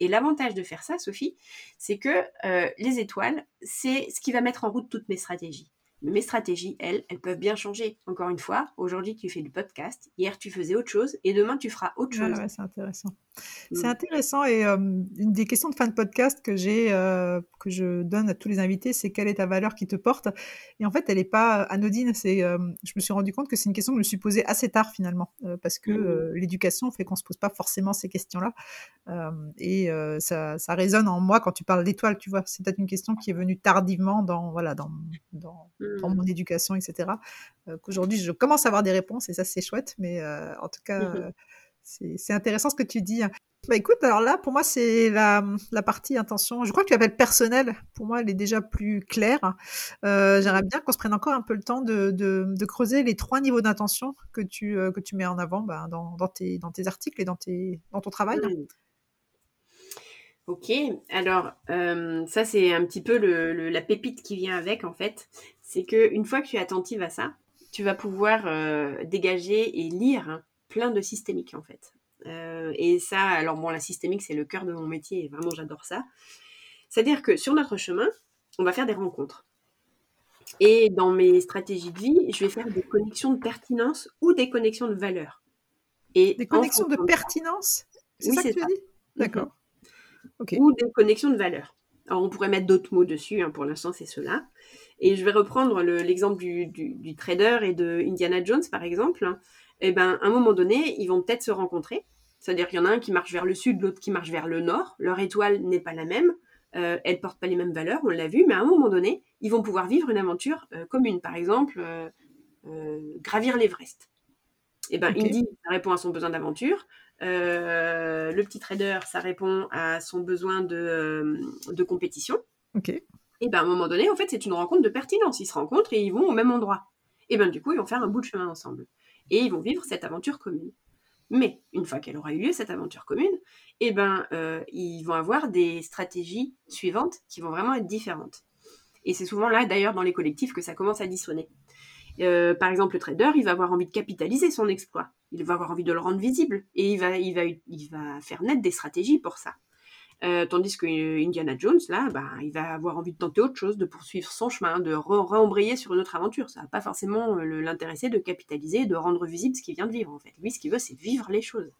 Et l'avantage de faire ça, Sophie, c'est que euh, les étoiles, c'est ce qui va mettre en route toutes mes stratégies mes stratégies, elles, elles peuvent bien changer. Encore une fois, aujourd'hui tu fais du podcast, hier tu faisais autre chose et demain tu feras autre chose. c'est intéressant. C'est mmh. intéressant et une des questions de fin de podcast que j'ai, que je donne à tous les invités, c'est quelle est ta valeur qui te porte? Et en fait, elle n'est pas anodine. C'est, je me suis rendu compte que c'est une question que je me suis posée assez tard finalement, parce que mmh. l'éducation fait qu'on se pose pas forcément ces questions-là. et ça, ça, résonne en moi quand tu parles d'étoile, tu vois. C'est peut-être une question qui est venue tardivement dans, voilà, dans, dans, dans mmh. mon éducation, etc. Qu'aujourd'hui, je commence à avoir des réponses et ça, c'est chouette. Mais en tout cas, c'est intéressant ce que tu dis. Bah écoute, alors là, pour moi, c'est la, la, partie intention. Je crois que tu appelles personnel. Pour moi, elle est déjà plus claire. Euh, J'aimerais bien qu'on se prenne encore un peu le temps de, de, de creuser les trois niveaux d'intention que tu, euh, que tu mets en avant bah, dans, dans, tes, dans tes articles et dans, tes, dans ton travail. Mmh. Ok, alors euh, ça c'est un petit peu le, la pépite qui vient avec en fait. C'est que une fois que tu es attentive à ça, tu vas pouvoir dégager et lire hein, plein de systémiques en fait. Euh, et ça, alors bon, la systémique, c'est le cœur de mon métier et vraiment j'adore ça. C'est-à-dire que sur notre chemin, on va faire des rencontres. Et dans mes stratégies de vie, je vais faire des connexions de pertinence ou des connexions de valeur. Et des connexions de pertinence C'est ça que tu as dit? D'accord. Ou des connexions de valeur. Alors on pourrait mettre d'autres mots dessus, hein, pour l'instant c'est cela. Et je vais reprendre l'exemple du, du, trader et de Indiana Jones par exemple eh ben, à un moment donné, ils vont peut-être se rencontrer. C'est-à-dire qu'il y en a un qui marche vers le sud, l'autre qui marche vers le nord. Leur étoile n'est pas la même. Euh, elles portent pas les mêmes valeurs, on l'a vu, mais à un moment donné, ils vont pouvoir vivre une aventure euh, commune. Par exemple, euh, euh, gravir l'Everest. Eh ben, Indy, ça répond à son besoin d'aventure. le petit trader, ça répond à son besoin de, de compétition. Ok. Et ben, à un moment donné, en fait, c'est une rencontre de pertinence. Ils se rencontrent et ils vont au même endroit. et bien du coup, ils vont faire un bout de chemin ensemble. Et ils vont vivre cette aventure commune. Mais une fois qu'elle aura eu lieu, cette aventure commune, eh ben, euh, ils vont avoir des stratégies suivantes qui vont vraiment être différentes. Et c'est souvent là, d'ailleurs, dans les collectifs que ça commence à dissonner. Euh, par exemple, le trader, il va avoir envie de capitaliser son exploit. Il va avoir envie de le rendre visible. Et il va, il va, il va faire naître des stratégies pour ça. Euh, tandis que Indiana Jones, là, bah, il va avoir envie de tenter autre chose, de poursuivre son chemin, de re sur une autre aventure. Ça va pas forcément l'intéresser de capitaliser, de rendre visible ce qu'il vient de vivre, en fait. Lui, ce qu'il veut, c'est vivre les choses.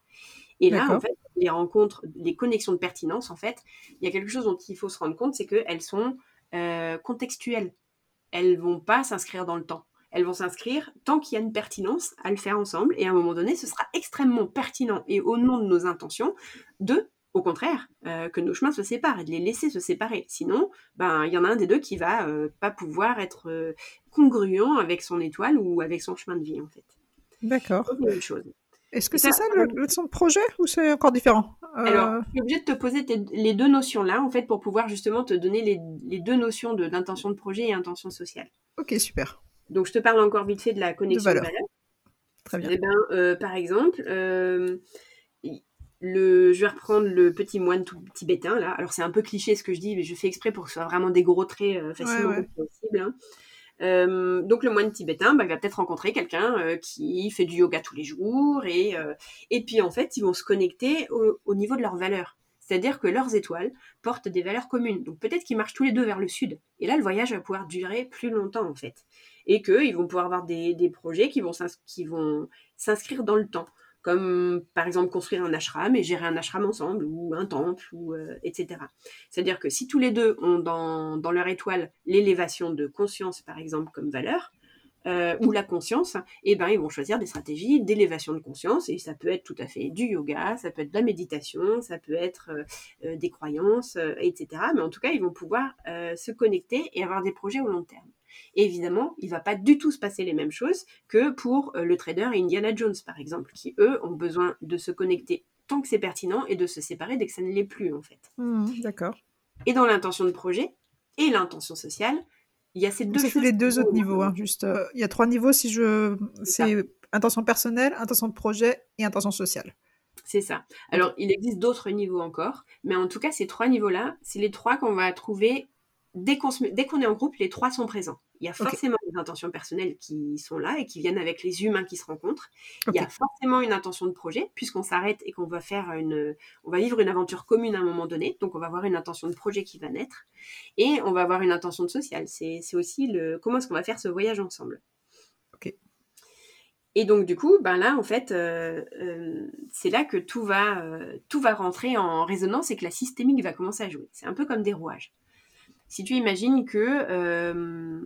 Et là, en fait, les rencontres, les connexions de pertinence, en fait, il y a quelque chose dont il faut se rendre compte, c'est qu'elles sont euh, contextuelles. Elles vont pas s'inscrire dans le temps. Elles vont s'inscrire tant qu'il y a une pertinence à le faire ensemble. Et à un moment donné, ce sera extrêmement pertinent et au nom de nos intentions de au contraire, euh, que nos chemins se séparent et de les laisser se séparer. Sinon, ben il y en a un des deux qui va euh, pas pouvoir être congruent avec son étoile ou avec son chemin de vie en fait. D'accord. une chose. Est-ce que c'est ça, le, de projet ou c'est encore différent? Alors, euh, je suis obligée de te poser les deux notions là, en fait, pour pouvoir justement te donner les, deux notions d'intention de, projet et intention sociale. Ok, super. Donc, je te parle encore vite fait de la connexion de valeur. Très bien. Eh ben, euh, par exemple, euh, le, je vais reprendre le petit moine tout tibétain là. Alors, c'est un peu cliché ce que je dis, mais je fais exprès pour que ce soit vraiment des gros traits facilement possibles. Hein. Euh, donc le moine tibétain, bah, il va peut-être rencontrer quelqu'un euh, qui fait du yoga tous les jours et, euh, et puis en fait ils vont se connecter au, niveau de leurs valeurs. C'est-à-dire que leurs étoiles portent des valeurs communes. Donc peut-être qu'ils marchent tous les deux vers le sud. Et là, le voyage va pouvoir durer plus longtemps en fait. Et qu'ils vont pouvoir avoir des, des projets qui vont s'inscrire dans le temps comme par exemple construire un ashram et gérer un ashram ensemble, ou un temple, ou, euh, etc. C'est-à-dire que si tous les deux ont dans, leur étoile l'élévation de conscience, par exemple, comme valeur, euh, ou la conscience, eh ben, ils vont choisir des stratégies d'élévation de conscience, et ça peut être tout à fait du yoga, ça peut être de la méditation, ça peut être euh, des croyances, etc. Mais en tout cas, ils vont pouvoir se connecter et avoir des projets au long terme évidemment, il va pas du tout se passer les mêmes choses que pour euh, le trader et Indiana Jones, par exemple, qui, eux, ont besoin de se connecter tant que c'est pertinent et de se séparer dès que ça ne l'est plus, en fait. Mmh, d'accord. Et dans l'intention de projet et l'intention sociale, il y a ces deux choses. les deux autres niveaux, hein, juste. Euh, il y a trois niveaux si je. C'est intention personnelle, intention de projet et intention sociale. C'est ça. Alors, il existe d'autres niveaux encore, mais en tout cas, ces trois niveaux-là, c'est les trois qu'on va trouver dès qu'on, est en groupe, les trois sont présents. Il y a forcément des intentions personnelles qui sont là et qui viennent avec les humains qui se rencontrent. Il y a forcément une intention de projet, puisqu'on s'arrête et qu'on va faire une, on va vivre une aventure commune à un moment donné. Donc, on va avoir une intention de projet qui va naître. Et on va avoir une intention de social. C'est, aussi le, comment est-ce qu'on va faire ce voyage ensemble. Ok. Et donc, du coup, ben là, en fait, euh, euh, c'est là que tout va, euh, tout va rentrer en résonance et que la systémique va commencer à jouer. C'est un peu comme des rouages si tu imagines que euh,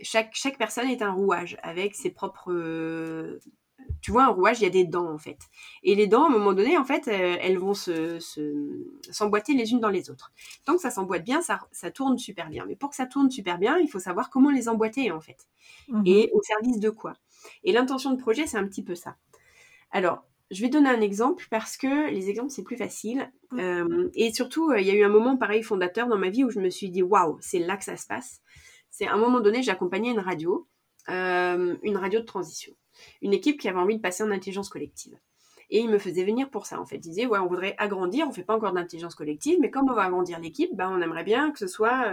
chaque, chaque personne est un rouage avec ses propres... tu vois, un rouage, il y a des dents en fait. Et les dents, à un moment donné, en fait, euh, elles vont se, s'emboîter les unes dans les autres. Tant que ça s'emboîte bien, ça, ça, tourne super bien. Mais pour que ça tourne super bien, il faut savoir comment les emboîter en fait. Mmh Et au service de quoi? Et l'intention de projet, c'est un petit peu ça. Alors, je vais donner un exemple parce que les exemples, c'est plus facile. Euh, et surtout, euh, il y a eu un moment pareil fondateur dans ma vie où je me suis dit, waouh, c'est là que ça se passe. C'est à un moment donné, j'accompagnais une radio, euh, une radio de transition. Une équipe qui avait envie de passer en intelligence collective. Et il me faisait venir pour ça, en fait. Il disait, ouais, on voudrait agrandir, on fait pas encore d'intelligence collective, mais comme on va agrandir l'équipe, ben, on aimerait bien que ce soit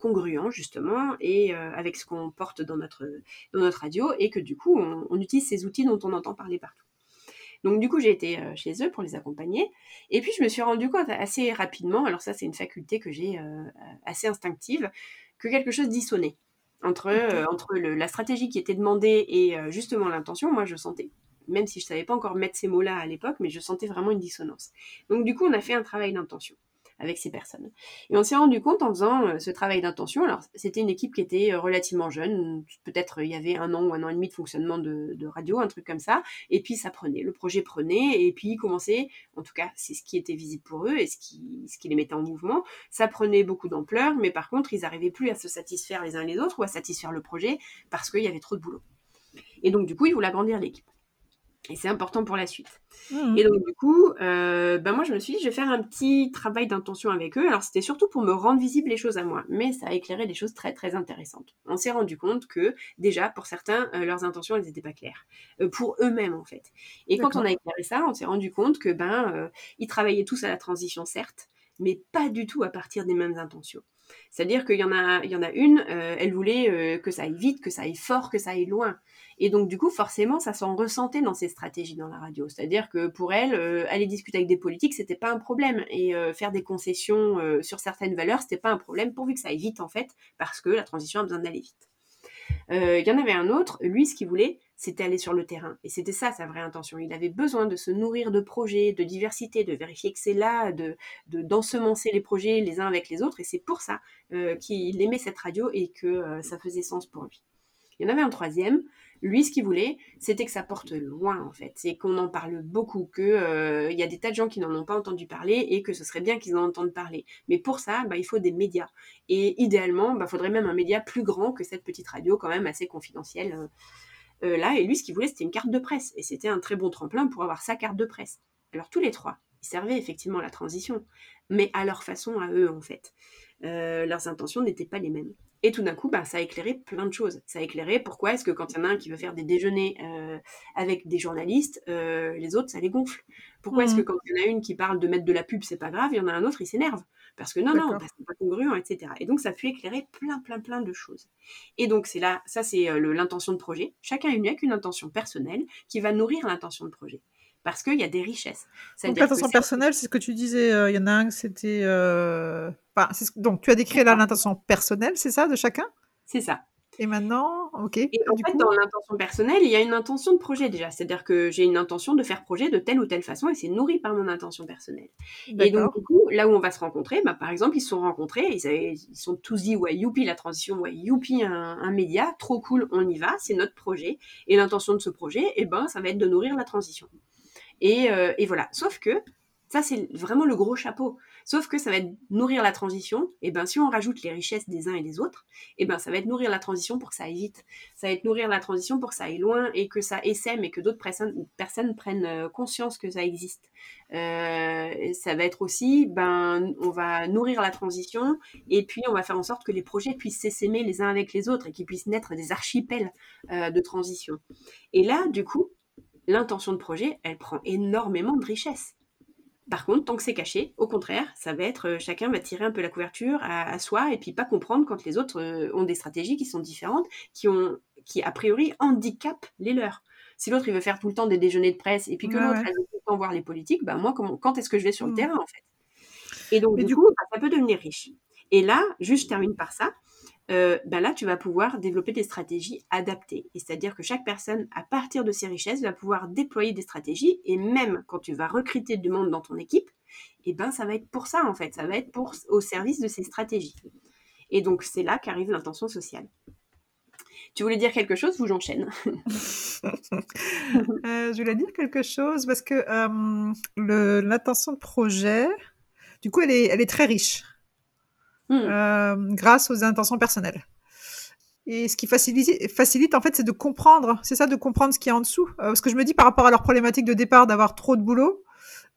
congruent, justement, et avec ce qu'on porte dans notre, dans notre radio, et que du coup, on utilise ces outils dont on entend parler partout. Donc du coup, j'ai été euh, chez eux pour les accompagner. Et puis, je me suis rendu compte assez rapidement, alors ça, c'est une faculté que j'ai euh, assez instinctive, que quelque chose dissonnait. Entre, euh, entre la stratégie qui était demandée et justement l'intention, moi, je sentais même si je ne savais pas encore mettre ces mots-là à l'époque, mais je sentais vraiment une dissonance. Donc du coup, on a fait un travail d'intention avec ces personnes. Et on s'est rendu compte en faisant euh, ce travail d'intention, alors c'était une équipe qui était euh, relativement jeune, peut-être il y avait un an ou un an et demi de fonctionnement de, radio, un truc comme ça, et puis ça prenait, le projet prenait, et puis commençait, en tout cas c'est ce qui était visible pour eux et ce qui, ce qui les mettait en mouvement, ça prenait beaucoup d'ampleur, mais par contre ils n'arrivaient plus à se satisfaire les uns les autres ou à satisfaire le projet parce qu'il y avait trop de boulot. Et donc du coup ils voulaient agrandir l'équipe. Et c'est important pour la suite. Mmh. Et donc, du coup, euh, ben moi, je me suis dit, je vais faire un petit travail d'intention avec eux. Alors, c'était surtout pour me rendre visible les choses à moi, mais ça a éclairé des choses très, très intéressantes. On s'est rendu compte que, déjà, pour certains, euh, leurs intentions, elles n'étaient pas claires. Euh, pour eux-mêmes, en fait. Et quand on a éclairé ça, on s'est rendu compte que, ben, ils travaillaient tous à la transition, certes, mais pas du tout à partir des mêmes intentions. C'est-à-dire qu'il y en a, une, euh, elle voulait euh, que ça aille vite, que ça aille fort, que ça aille loin. Et donc, du coup, forcément, ça s'en ressentait dans ses stratégies dans la radio. C'est-à-dire que pour elle, euh, aller discuter avec des politiques, c'était pas un problème. Et faire des concessions sur certaines valeurs, c'était pas un problème, pourvu que ça aille vite, en fait, parce que la transition a besoin d'aller vite. Il y en avait un autre, lui, ce qu'il voulait, c'était aller sur le terrain. Et c'était ça sa vraie intention. Il avait besoin de se nourrir de projets, de diversité, de vérifier que c'est là, de de- d'ensemencer les projets les uns avec les autres. Et c'est pour ça euh, qu'il aimait cette radio et que euh, ça faisait sens pour lui. Il y en avait un troisième. Lui, ce qu'il voulait, c'était que ça porte loin, en fait. C'est qu'on en parle beaucoup, qu'il euh, y a des tas de gens qui n'en ont pas entendu parler et que ce serait bien qu'ils en entendent parler. Mais pour ça, bah, il faut des médias. Et idéalement, il bah, faudrait même un média plus grand que cette petite radio, quand même assez confidentielle. euh, euh, là, et lui, ce qu'il voulait, c'était une carte de presse. Et c'était un très bon tremplin pour avoir sa carte de presse. Alors, tous les trois, ils servaient effectivement la transition, mais à leur façon, à eux, en fait. Euh, leurs intentions n'étaient pas les mêmes. Et tout d'un coup, bah, ça a éclairé plein de choses. Ça a éclairé pourquoi est-ce que quand il y en a un qui veut faire des déjeuners euh, avec des journalistes, euh, les autres, ça les gonfle? Pourquoi est-ce Mhm. que quand il y en a une qui parle de mettre de la pub, c'est pas grave, il y en a un autre, il s'énerve? Parce que non, non, bah, c'est pas congruent, etc. Et donc, ça a pu éclairer plein, plein, plein de choses. Et donc, c'est là, ça, c'est euh, l'intention de projet. Chacun est venu avec une intention personnelle qui va nourrir l'intention de projet. Parce qu'il y a des richesses. Donc l'intention personnelle, c'est ce que tu disais. euh, Il y en a un, c'était. euh, enfin, c'est ce- donc tu as décrit là l'intention personnelle, c'est ça, de chacun? C'est ça. Et maintenant, ok. Et en du fait, coup, dans l'intention personnelle, il y a une intention de projet déjà. C'est-à-dire que j'ai une intention de faire projet de telle ou telle façon et c'est nourri par mon intention personnelle. Et donc, du coup, là où on va se rencontrer, bah, par exemple, ils se sont rencontrés, ils, avaient- ils sont tous dit, ouais, youpi la transition, ouais, youpi un, un média, trop cool, on y va, c'est notre projet. Et l'intention de ce projet, eh ben, ça va être de nourrir la transition. Et, euh, et voilà. Sauf que, ça, c'est vraiment le gros chapeau. Sauf que ça va être nourrir la transition. Et ben, si on rajoute les richesses des uns et des autres, et ben, ça va être nourrir la transition pour que ça aille vite. Ça va être nourrir la transition pour que ça aille loin et que ça essaime et que d'autres personnes, prennent euh, conscience que ça existe. Euh, ça va être aussi, ben, on va nourrir la transition et puis on va faire en sorte que les projets puissent s'essaimer les uns avec les autres et qu'ils puissent naître des archipels euh, de transition. Et là, du coup, l'intention de projet, elle prend énormément de richesse. Par contre, tant que c'est caché, au contraire, ça va être euh, chacun va tirer un peu la couverture à, à soi et puis pas comprendre quand les autres euh, ont des stratégies qui sont différentes, qui ont, qui a priori handicapent les leurs. Si l'autre il veut faire tout le temps des déjeuners de presse et puis que Ouais, l'autre ouais. veut tout le temps voir les politiques, bah moi comment, quand est-ce que je vais sur le Mm. terrain en fait? Et donc du coup, bah, ça peut devenir riche. Et là, juste je termine par ça. Ben là, tu vas pouvoir développer des stratégies adaptées. C'est-à-dire que chaque personne, à partir de ses richesses, va pouvoir déployer des stratégies. Et même quand tu vas recruter du monde dans ton équipe, et ben ça va être pour ça en fait. Ça va être pour, au service de ces stratégies. Et donc c'est là qu'arrive l'intention sociale. Tu voulais dire quelque chose? Ou j'enchaîne Euh, je voulais dire quelque chose parce que euh, l'intention de projet, du coup, elle est très riche Hmm. euh, grâce aux intentions personnelles. Et ce qui facilite, facilite en fait, c'est de comprendre, c'est ça, de comprendre ce qu'il y a en dessous. Euh, parce que je me dis par rapport à leur problématique de départ d'avoir trop de boulot,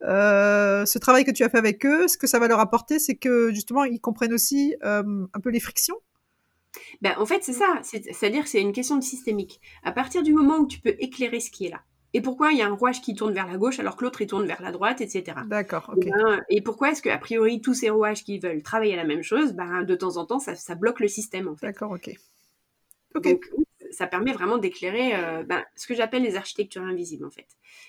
euh, ce travail que tu as fait avec eux, ce que ça va leur apporter, c'est que justement, ils comprennent aussi euh, un peu les frictions. Ben, en fait, c'est ça. C'est- C'est-à-dire que c'est une question de systémique. À partir du moment où tu peux éclairer ce qui est là, et pourquoi il y a un rouage qui tourne vers la gauche alors que l'autre il tourne vers la droite, etc. D'accord, Eh ok. ben, et pourquoi est-ce qu'a priori tous ces rouages qui veulent travailler à la même chose, ben, de temps en temps ça, ça bloque le système en fait. D'accord, ok. Ok. Donc ça permet vraiment d'éclairer euh, ben, ce que j'appelle les architectures invisibles en fait.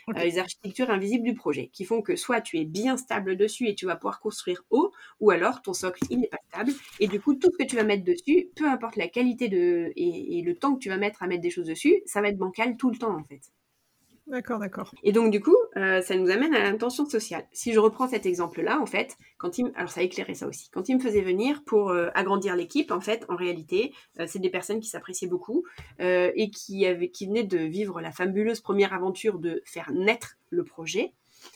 Euh, les architectures invisibles du projet qui font que soit tu es bien stable dessus et tu vas pouvoir construire haut, ou alors ton socle il n'est pas stable et du coup tout ce que tu vas mettre dessus, peu importe la qualité de et, et le temps que tu vas mettre à mettre des choses dessus, ça va être bancal tout le temps en fait. D'accord, d'accord. Et donc, du coup, euh, ça nous amène à l'intention sociale. Si je reprends cet exemple-là, en fait, quand il, alors ça a éclairé ça aussi. Quand il me faisait venir pour euh, agrandir l'équipe, en fait, en réalité, euh, c'est des personnes qui s'appréciaient beaucoup et qui, avaient, qui venaient de vivre la fabuleuse première aventure de faire naître le projet.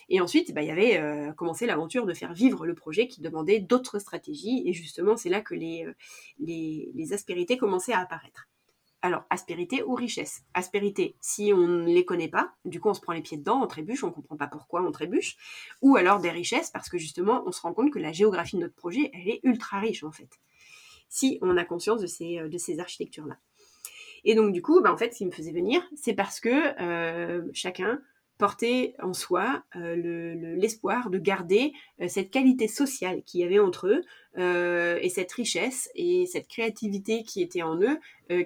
Et ensuite, bah, il y avait commencé l'aventure de faire vivre le projet qui demandait d'autres stratégies. Et justement, c'est là que les, les, les aspérités commençaient à apparaître. Alors, aspérité ou richesse? Aspérité, si on ne les connaît pas, du coup on se prend les pieds dedans, on trébuche, on ne comprend pas pourquoi on trébuche. Ou alors des richesses, parce que justement on se rend compte que la géographie de notre projet, elle est ultra riche en fait. Si on a conscience de ces, ces architectures-là. Et donc du coup, bah, en fait, ce qui me faisait venir, c'est parce que euh, chacun porter en soi euh, l'espoir de garder euh, cette qualité sociale qu'il y avait entre eux euh, et cette richesse et cette créativité qui était en eux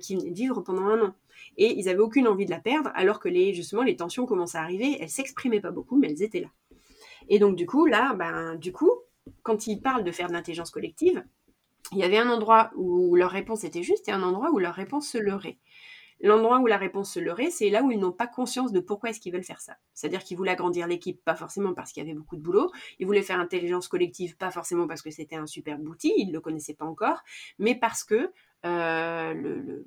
qui venaient de vivre pendant un an. Et ils n'avaient aucune envie de la perdre alors que les, justement les tensions commençaient à arriver, elles s'exprimaient pas beaucoup mais elles étaient là. Et donc du coup là, ben, du coup, quand ils parlent de faire de l'intelligence collective, il y avait un endroit où leur réponse était juste et un endroit où leur réponse se leurrait. L'endroit où la réponse se leurrait, c'est là où ils n'ont pas conscience de pourquoi est-ce qu'ils veulent faire ça. C'est-à-dire qu'ils voulaient agrandir l'équipe, pas forcément parce qu'il y avait beaucoup de boulot. Ils voulaient faire intelligence collective, pas forcément parce que c'était un super outil, ils ne le connaissaient pas encore, mais parce que euh, le,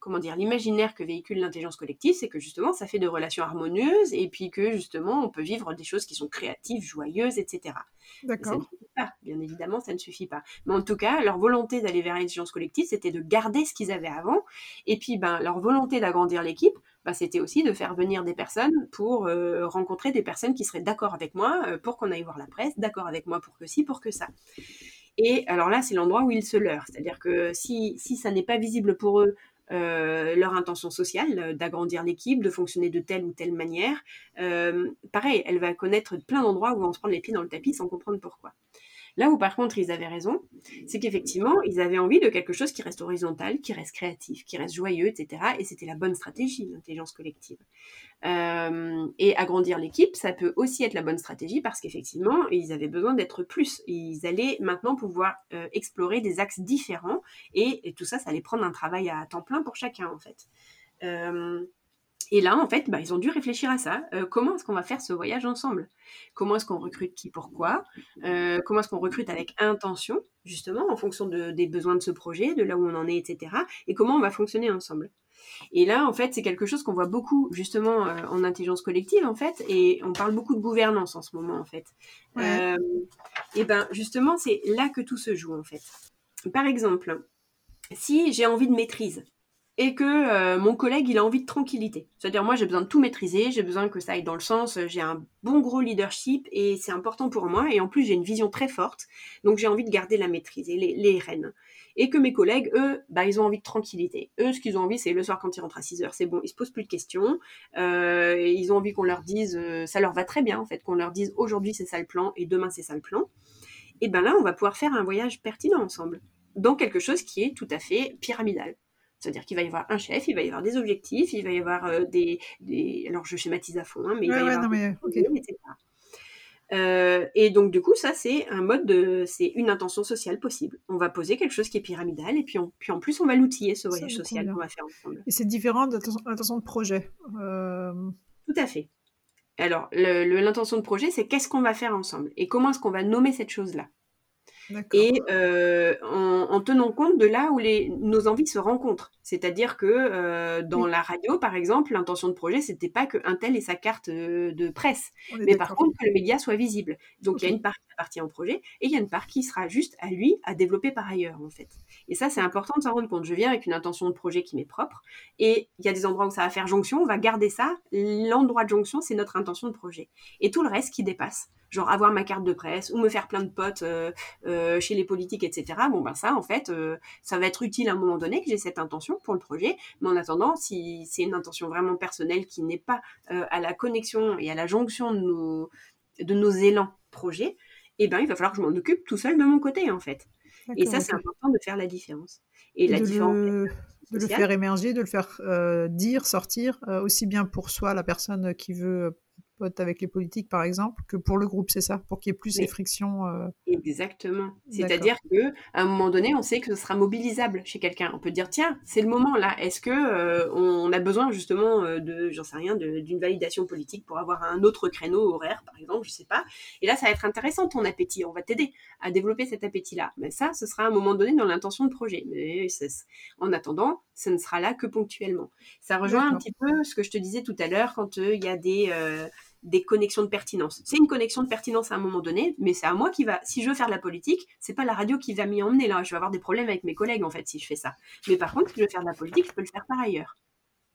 comment dire l'imaginaire que véhicule l'intelligence collective, c'est que justement ça fait de relations harmonieuses et puis que justement on peut vivre des choses qui sont créatives, joyeuses, etc. D'accord. Pas, bien évidemment, ça ne suffit pas. Mais en tout cas, leur volonté d'aller vers l'intelligence collective, c'était de garder ce qu'ils avaient avant. Et puis, ben, leur volonté d'agrandir l'équipe, ben, c'était aussi de faire venir des personnes pour euh, rencontrer des personnes qui seraient d'accord avec moi euh, pour qu'on aille voir la presse, d'accord avec moi pour que ci, pour que ça. Et alors là, c'est l'endroit où ils se leurrent. C'est-à-dire que si, si ça n'est pas visible pour eux, euh, leur intention sociale, euh, d'agrandir l'équipe, de fonctionner de telle ou telle manière, euh, pareil, elle va connaître plein d'endroits où on se prendre les pieds dans le tapis sans comprendre pourquoi. Là où par contre ils avaient raison, c'est qu'effectivement ils avaient envie de quelque chose qui reste horizontal, qui reste créatif, qui reste joyeux, etc. Et c'était la bonne stratégie, l'intelligence collective. Euh, et agrandir l'équipe, ça peut aussi être la bonne stratégie parce qu'effectivement ils avaient besoin d'être plus. Ils allaient maintenant pouvoir euh, explorer des axes différents et, tout ça, ça allait prendre un travail à temps plein pour chacun en fait. Euh, et là, en fait, bah, ils ont dû réfléchir à ça. Euh, comment est-ce qu'on va faire ce voyage ensemble? Comment est-ce qu'on recrute qui, pourquoi? Euh, Comment est-ce qu'on recrute avec intention, justement, en fonction des besoins de ce projet, de là où on en est, etc. Et comment on va fonctionner ensemble? Et là, en fait, c'est quelque chose qu'on voit beaucoup justement euh, en intelligence collective, en fait, et on parle beaucoup de gouvernance en ce moment, en fait. et ben, justement, c'est là que tout se joue, en fait. Par exemple, si j'ai envie de maîtrise, et que euh, mon collègue il a envie de tranquillité. C'est-à-dire moi j'ai besoin de tout maîtriser, j'ai besoin que ça aille dans le sens, euh, j'ai un bon gros leadership et c'est important pour moi et en plus j'ai une vision très forte, donc j'ai envie de garder la maîtrise et les, les rênes. Et que mes collègues, eux, bah, ils ont envie de tranquillité. Eux, ce qu'ils ont envie, c'est le soir quand ils rentrent à 6 heures, c'est bon, ils se posent plus de questions. Euh, ils ont envie qu'on leur dise, ça leur va très bien en fait, qu'on leur dise aujourd'hui c'est ça le plan et demain c'est ça le plan. Et ben là, on va pouvoir faire un voyage pertinent ensemble, dans quelque chose qui est tout à fait pyramidal. C'est-à-dire qu'il va y avoir un chef, il va y avoir des objectifs, il va y avoir euh, des, Alors, je schématise à fond, hein, mais il va y avoir des etc. Euh, et donc, du coup, ça, c'est un mode de. C'est une intention sociale possible. On va poser quelque chose qui est pyramidal, et puis, puis en plus, on va l'outiller, ce voyage social qu'on va faire ensemble. Et c'est différent de l'intention de projet. Euh, Tout à fait. Alors, l'intention de projet, c'est qu'est-ce qu'on va faire ensemble et comment est-ce qu'on va nommer cette chose-là? Et euh, en, tenant compte de là où les, nos envies se rencontrent. C'est-à-dire que euh, dans la radio, par exemple, l'intention de projet, c'était pas que un tel ait sa carte euh, de presse, mais par contre que le média soit visible. Donc il y a une part qui appartient au projet et il y a une part qui sera juste à lui à développer par ailleurs, en fait. Et ça, c'est important de s'en rendre compte. Je viens avec une intention de projet qui m'est propre et il y a des endroits où ça va faire jonction, on va garder ça. L'endroit de jonction, c'est notre intention de projet. Et tout le reste qui dépasse, genre avoir ma carte de presse ou me faire plein de potes euh, euh, chez les politiques, etc. Bon, ben ça, en fait, euh, ça va être utile à un moment donné que j'ai cette intention pour le projet. Mais en attendant, si c'est une intention vraiment personnelle qui n'est pas à la connexion et à la jonction de nos, de nos élans projets, eh ben, il va falloir que je m'en occupe tout seul de mon côté, en fait. Et ça, c'est important de faire la différence. Et, la différence. de le faire émerger, de le faire dire, sortir, aussi bien pour soi, la personne qui veut pote avec les politiques, par exemple, que pour le groupe, c'est ça, pour qu'il y ait plus ces frictions. Euh, Exactement. C'est-à-dire que à un moment donné, on sait que ce sera mobilisable chez quelqu'un. On peut dire tiens, c'est le moment là. Est-ce que euh, on a besoin justement euh, de, j'en sais rien, d'une validation politique pour avoir un autre créneau horaire, par exemple, je sais pas. Et là, ça va être intéressant ton appétit. On va t'aider à développer cet appétit-là. Mais ça, ce sera à un moment donné dans l'intention de projet. Mais en attendant, ça ne sera là que ponctuellement. Ça rejoint un petit peu ce que je te disais tout à l'heure quand il y a des des connexions de pertinence. C'est une connexion de pertinence à un moment donné, mais c'est à moi qui va. Si je veux faire de la politique, c'est pas la radio qui va m'y emmener là. Je vais avoir des problèmes avec mes collègues en fait si je fais ça. Mais par contre, si je veux faire de la politique, je peux le faire par ailleurs.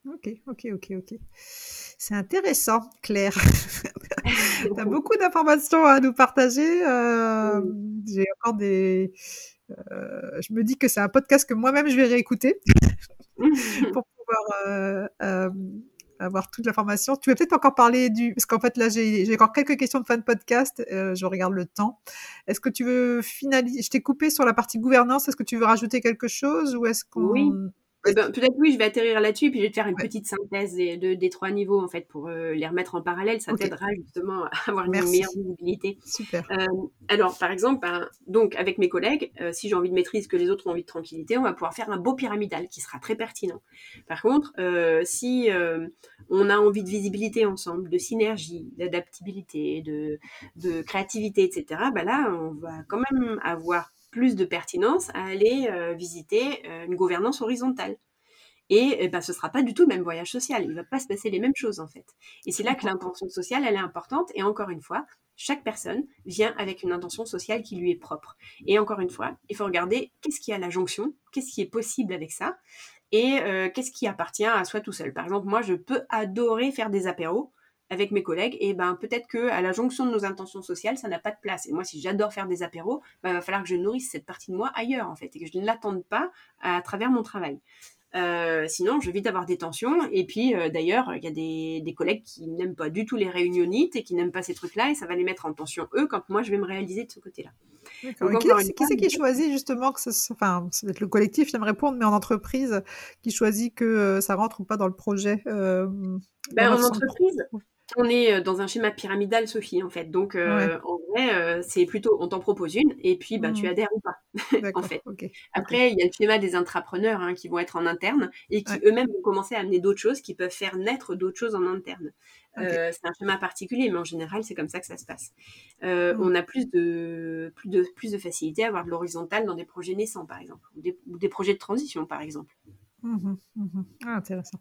Ok, ok, ok, ok. C'est intéressant, Claire. tu as beaucoup d'informations à nous partager. Euh, j'ai encore des. Euh, je me dis que c'est un podcast que moi-même je vais réécouter pour pouvoir euh, avoir toute l'information. Tu veux peut-être encore parler du. Parce qu'en fait, là, j'ai encore quelques questions de fin de podcast. je regarde le temps. Est-ce que tu veux finaliser Je t'ai coupé sur la partie gouvernance. Est-ce que tu veux rajouter quelque chose ou est-ce qu'on. Eh ben, peut-être oui, je vais atterrir là-dessus, puis je vais te faire une petite synthèse des, des trois niveaux en fait pour euh, les remettre en parallèle. Ça t'aidera justement à avoir une meilleure visibilité. Super. Euh, alors, par exemple, ben, donc avec mes collègues, euh, si j'ai envie de maîtrise, que les autres ont envie de tranquillité, on va pouvoir faire un beau pyramidal qui sera très pertinent. Par contre, si on a envie de visibilité ensemble, de synergie, d'adaptabilité, de, de créativité, etc., ben là, on va quand même avoir plus de pertinence à aller euh, visiter euh, une gouvernance horizontale. Et, eh ben, ce ne sera pas du tout le même voyage social. Il ne va pas se passer les mêmes choses, en fait. Et c'est là que l'intention sociale, elle est importante. Et encore une fois, chaque personne vient avec une intention sociale qui lui est propre. Et encore une fois, il faut regarder qu'est-ce qui a la jonction, qu'est-ce qui est possible avec ça, et euh, qu'est-ce qui appartient à soi tout seul. Par exemple, moi, je peux adorer faire des apéros avec mes collègues, et ben peut-être que à la jonction de nos intentions sociales, ça n'a pas de place. Et moi, si j'adore faire des apéros, ben, il va falloir que je nourrisse cette partie de moi ailleurs en fait, et que je ne l'attende pas à travers mon travail. Euh, sinon, je vis d'avoir des tensions. Et puis, euh, d'ailleurs, il y a des, des, collègues qui n'aiment pas du tout les réunionites et qui n'aiment pas ces trucs-là, et ça va les mettre en tension eux quand moi je vais me réaliser de ce côté-là. qui c'est qui choisit justement que ce, enfin, ça va être le collectif, j'aime répondre, mais en entreprise, qui choisit que euh, ça rentre ou pas dans le projet ben, En entreprise, on est euh, dans un schéma pyramidal, Sophie, en fait. Donc, euh, en vrai, euh, c'est plutôt, on t'en propose une, et puis, bah, tu mmh. adhères ou pas, en fait. Après, il y a le schéma des intrapreneurs hein, qui vont être en interne et qui eux-mêmes vont commencer à amener d'autres choses, qui peuvent faire naître d'autres choses en interne. c'est un schéma particulier, mais en général, c'est comme ça que ça se passe. Mmh. On a plus de, plus, de, plus de facilité à avoir de l'horizontal dans des projets naissants, par exemple, ou des, projets de transition, par exemple. Mmh ah, intéressant.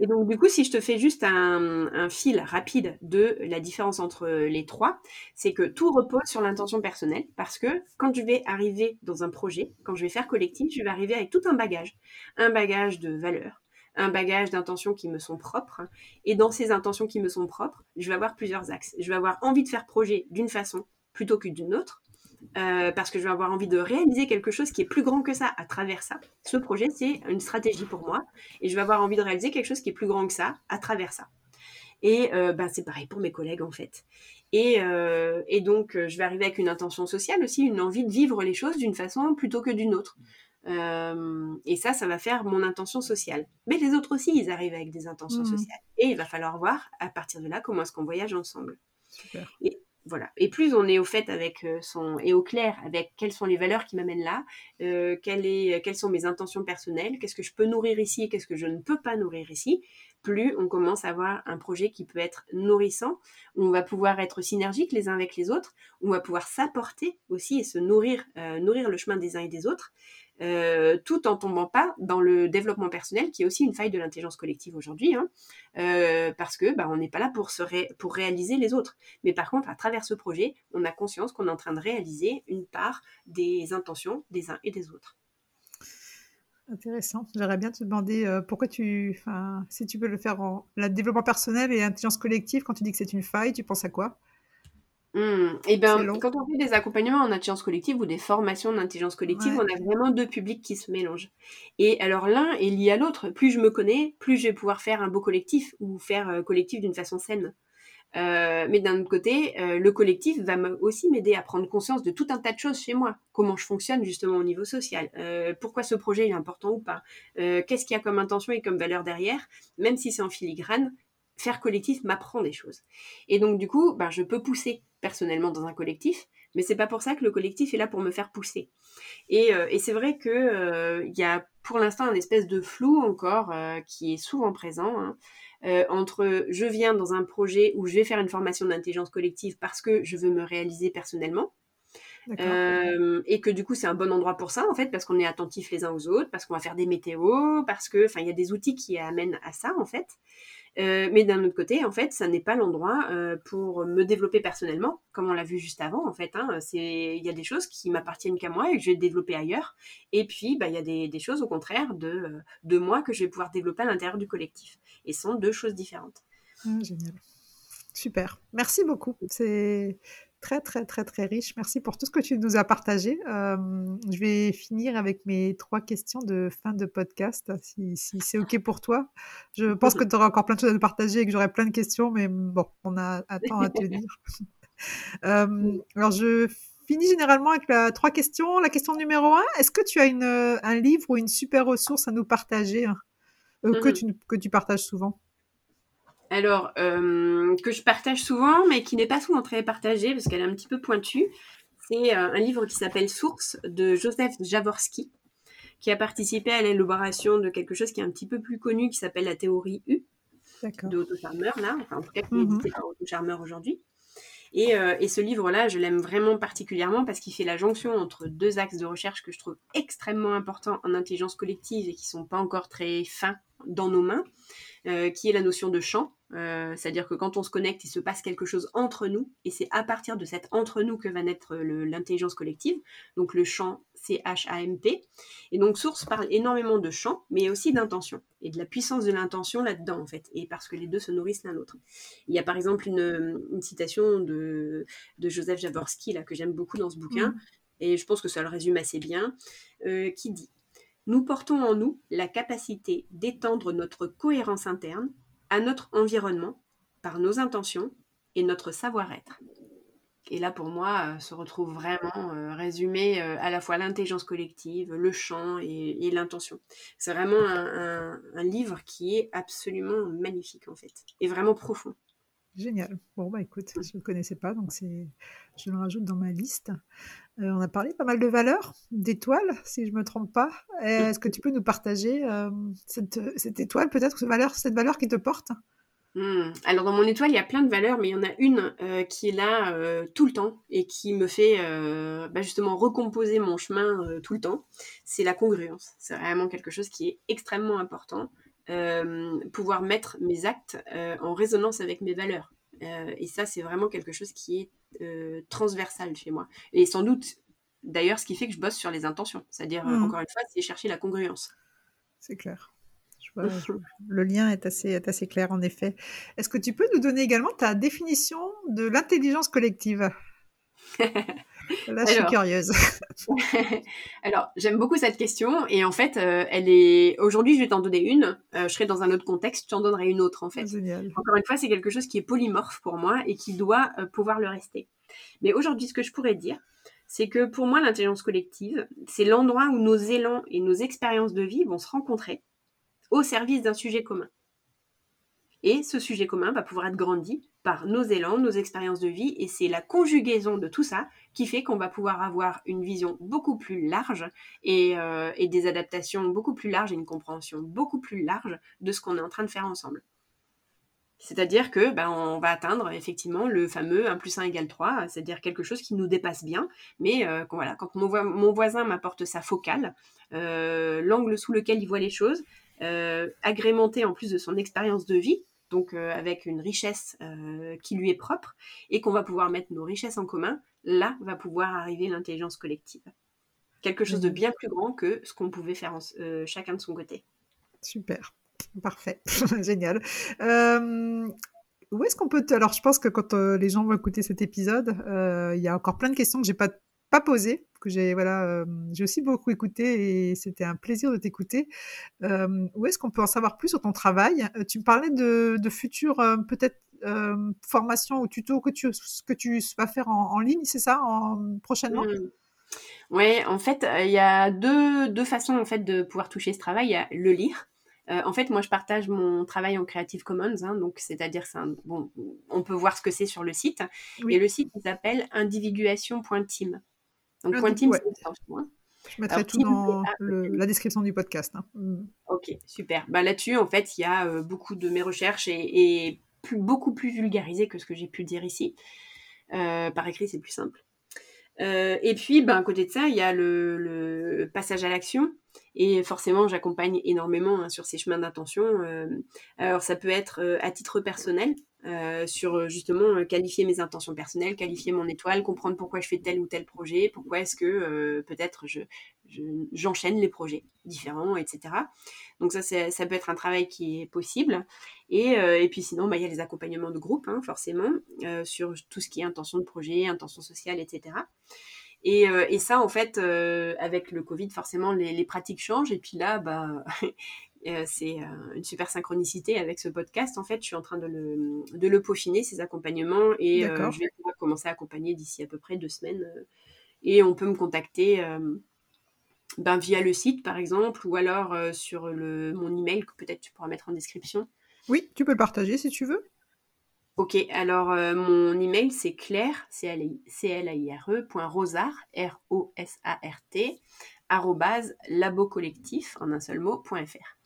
Et donc, du coup, si je te fais juste un, fil rapide de la différence entre les trois, c'est que tout repose sur l'intention personnelle parce que quand je vais arriver dans un projet, quand je vais faire collectif, je vais arriver avec tout un bagage. Un bagage de valeurs, un bagage d'intentions qui me sont propres. Et dans ces intentions qui me sont propres, je vais avoir plusieurs axes. Je vais avoir envie de faire projet d'une façon plutôt que d'une autre. Euh, parce que je vais avoir envie de réaliser quelque chose qui est plus grand que ça à travers ça. Ce projet, c'est une stratégie pour moi, et je vais avoir envie de réaliser quelque chose qui est plus grand que ça à travers ça. Et euh, ben, c'est pareil pour mes collègues, en fait. Et, euh, et, donc, je vais arriver avec une intention sociale aussi, une envie de vivre les choses d'une façon plutôt que d'une autre. et ça, ça va faire mon intention sociale. Mais les autres aussi, ils arrivent avec des intentions mmh. sociales. Et il va falloir voir, à partir de là, comment est-ce qu'on voyage ensemble. Super. Et, voilà. Et plus on est au fait avec euh, son et au clair avec quelles sont les valeurs qui m'amènent là, euh, quelles sont mes intentions personnelles, qu'est-ce que je peux nourrir ici et qu'est-ce que je ne peux pas nourrir ici, plus on commence à avoir un projet qui peut être nourrissant, où on va pouvoir être synergique les uns avec les autres, où on va pouvoir s'apporter aussi et se nourrir, euh, nourrir le chemin des uns et des autres, euh, tout en tombant pas dans le développement personnel, qui est aussi une faille de l'intelligence collective aujourd'hui, hein, euh, parce que bah, on n'est pas là pour, se réaliser les autres. Mais par contre, à travers ce projet, on a conscience qu'on est en train de réaliser une part des intentions des uns et des autres. Intéressant. J'aimerais bien te demander euh, pourquoi tu, si tu peux le faire en le développement personnel et intelligence collective, quand tu dis que c'est une faille, tu penses à quoi? Mmh. eh ben, quand on fait des accompagnements en intelligence collective ou des formations d'intelligence collective, on a vraiment deux publics qui se mélangent. Et alors l'un est lié à l'autre. Plus je me connais, plus je vais pouvoir faire un beau collectif ou faire euh, collectif d'une façon saine. Euh, mais d'un autre côté, euh, le collectif va aussi m'aider à prendre conscience de tout un tas de choses chez moi. Comment je fonctionne justement au niveau social. pourquoi ce projet est important ou pas. Qu'est-ce qu'il y a comme intention et comme valeur derrière. Même si c'est en filigrane, faire collectif m'apprend des choses. Et donc du coup, ben, je peux pousser personnellement dans un collectif, mais c'est pas pour ça que le collectif est là pour me faire pousser. Et, euh, c'est vrai que euh, il y a pour l'instant un espèce de flou encore euh, qui est souvent présent hein, entre je viens dans un projet où je vais faire une formation d'intelligence collective parce que je veux me réaliser personnellement. et que du coup c'est un bon endroit pour ça en fait parce qu'on est attentifs les uns aux autres parce qu'on va faire des météos parce que enfin il y a des outils qui amènent à ça en fait Euh, mais d'un autre côté, en fait, ça n'est pas l'endroit euh, pour me développer personnellement, comme on l'a vu juste avant. En fait, hein, il y a des choses qui m'appartiennent qu'à moi et que je vais développer ailleurs. Et puis, bah, il y a des, choses au contraire de, euh, de moi que je vais pouvoir développer à l'intérieur du collectif. Et ce sont deux choses différentes. Ah, génial. Super. Merci beaucoup. C'est très, très, très, très riche. Merci pour tout ce que tu nous as partagé. Euh, je vais finir avec mes trois questions de fin de podcast, si, c'est OK pour toi. Je pense que tu auras encore plein de choses à nous partager et que j'aurai plein de questions, mais bon, on a un temps à tenir. euh, alors, je finis généralement avec la, trois questions. La question numéro un, est-ce que tu as une, un livre ou une super ressource à nous partager hein, euh, que, mmh tu, que tu partages souvent? Alors, euh, que je partage souvent, mais qui n'est pas souvent très partagée parce qu'elle est un petit peu pointue. C'est euh, un livre qui s'appelle Source de Joseph Jaworski, qui a participé à l'élaboration de quelque chose qui est un petit peu plus connu, qui s'appelle la théorie U de Otto Charmer, là, enfin, en tout cas qui est mhm. édité par Otto Charmer aujourd'hui. Et, euh, et, ce livre-là, je l'aime vraiment particulièrement parce qu'il fait la jonction entre deux axes de recherche que je trouve extrêmement importants en intelligence collective et qui sont pas encore très fins dans nos mains. Euh, qui est la notion de champ. Euh, c'est-à-dire que quand on se connecte, il se passe quelque chose entre nous, et c'est à partir de cet entre nous que va naître l'intelligence collective. Donc le champ, c'est H-A-M-T. Et donc Source parle énormément de champ, mais aussi d'intention, et de la puissance de l'intention là-dedans, en fait, et parce que les deux se nourrissent l'un l'autre. Il y a par exemple une, citation de, Joseph Jaworski, là, que j'aime beaucoup dans ce bouquin, mmh. et je pense que ça le résume assez bien, euh, qui dit nous portons en nous la capacité d'étendre notre cohérence interne à notre environnement par nos intentions et notre savoir-être. Et là, pour moi, euh, se retrouve vraiment euh, résumé euh, à la fois l'intelligence collective, le champ et, l'intention. C'est vraiment un, livre qui est absolument magnifique, en fait, et vraiment profond. Génial. Bon, bah écoute, je ne le connaissais pas, donc je le rajoute dans ma liste. Euh, on a parlé pas mal de valeurs, d'étoiles, si je ne me trompe pas. Est-ce que tu peux nous partager euh, cette, étoile, peut-être, cette valeur, cette valeur qui te porte? Hmm. Alors, dans mon étoile, il y a plein de valeurs, mais il y en a une euh, qui est là tout le temps et qui me fait bah, justement recomposer mon chemin tout le temps. C'est la congruence. C'est vraiment quelque chose qui est extrêmement important. pouvoir mettre mes actes en résonance avec mes valeurs. et ça, c'est vraiment quelque chose qui est euh, transversale chez moi. Et sans doute, d'ailleurs, ce qui fait que je bosse sur les intentions. C'est-à-dire, euh, mmh. encore une fois, c'est chercher la congruence. C'est clair. le lien est assez, est assez clair, en effet. Est-ce que tu peux nous donner également ta définition de l'intelligence collective? Là, je suis curieuse. alors, j'aime beaucoup cette question et en fait, euh, elle est. Aujourd'hui, je vais t'en donner une. Euh, je serai dans un autre contexte, je t'en donnerai une autre en fait. Encore une fois, c'est quelque chose qui est polymorphe pour moi et qui doit euh, pouvoir le rester. Mais aujourd'hui, ce que je pourrais dire, c'est que pour moi, l'intelligence collective, c'est l'endroit où nos élans et nos expériences de vie vont se rencontrer au service d'un sujet commun. Et ce sujet commun va pouvoir être grandi par nos élans, nos expériences de vie, et c'est la conjugaison de tout ça qui fait qu'on va pouvoir avoir une vision beaucoup plus large et, euh, des adaptations beaucoup plus larges et une compréhension beaucoup plus large de ce qu'on est en train de faire ensemble. C'est-à-dire que ben, on va atteindre effectivement le fameux 1 plus 1 égale 3, c'est-à-dire quelque chose qui nous dépasse bien, mais euh, quand, voilà, quand mon, voisin m'apporte sa focale, euh, l'angle sous lequel il voit les choses, agrémenté en plus de son expérience de vie, donc euh, avec une richesse euh, qui lui est propre, et qu'on va pouvoir mettre nos richesses en commun, là va pouvoir arriver l'intelligence collective. Quelque chose de bien plus grand que ce qu'on pouvait faire euh, chacun de son côté. Super, parfait, génial. où est-ce qu'on peut... Alors je pense que quand les gens vont écouter cet épisode, il y a encore plein de questions que j'ai pas pas posé, que j'ai voilà, j'ai aussi beaucoup écouté et c'était un plaisir de t'écouter. où est-ce qu'on peut en savoir plus sur ton travail? Tu me parlais de, de futures peut-être formations ou tutos que tu, que tu vas faire en, ligne, c'est ça, en, prochainement? Mmh. Ouais, en fait, il y a deux, deux, façons en fait de pouvoir toucher ce travail. Il y a le lire. en fait, moi, je partage mon travail en Creative Commons, hein, donc c'est-à-dire, bon, on peut voir ce que c'est sur le site. Et le site s'appelle individuation.team. Donc, Point Team, c'est hein. Je mettrai tout dans la description du podcast. Hein. Mm. Ok, super. Bah, Là-dessus, en fait, il y a euh, beaucoup de mes recherches et, plus, beaucoup plus vulgarisées que ce que j'ai pu dire ici. Euh, par écrit, c'est plus simple. Euh, et puis, ben, à côté de ça, il y a le, passage à l'action. Et forcément, j'accompagne énormément hein, sur ces chemins d'intention. alors, ça peut être à titre personnel, euh, sur justement qualifier mes intentions personnelles, qualifier mon étoile, comprendre pourquoi je fais tel ou tel projet, pourquoi est-ce que peut-être je, j'enchaîne les projets différents, etc. Donc ça, ça peut être un travail qui est possible. Et, et puis sinon, bah, il y a les accompagnements de groupe, hein, forcément, sur tout ce qui est intention de projet, intention sociale, etc. Et, euh, et, ça, en fait, euh, avec le Covid, forcément, les, les, pratiques changent. Et puis là, bah, euh, c'est une super synchronicité avec ce podcast. En fait, je suis en train de le, de le peaufiner, ces accompagnements. Et je vais pouvoir commencer à accompagner d'ici à peu près deux semaines. et on peut me contacter ben, via le site, par exemple, ou alors sur le, mon email, que peut-être tu pourras mettre en description. Oui, tu peux le partager si tu veux. Ok, alors euh, mon email c'est claire, c l a i r e rosart, r o s a r t arrobase labocollectif en un seul mot.fr.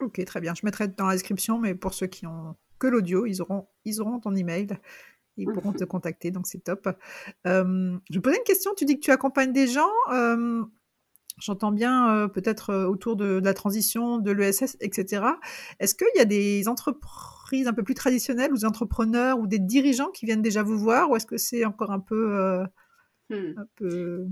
Ok, très bien. Je mettrai dans la description, mais pour ceux qui ont que l'audio, ils auront, ils auront ton email. Ils pourront te contacter, donc c'est top. Euh, je vais poser une question. Tu dis que tu accompagnes des gens. Euh, j'entends bien peut-être autour de, de, la transition, de l'ESS, etc. Est-ce qu'il y a des entreprises un peu plus traditionnelles ou des entrepreneurs ou des dirigeants qui viennent déjà vous voir ou est-ce que c'est encore un peu, euh, hmm. un peu...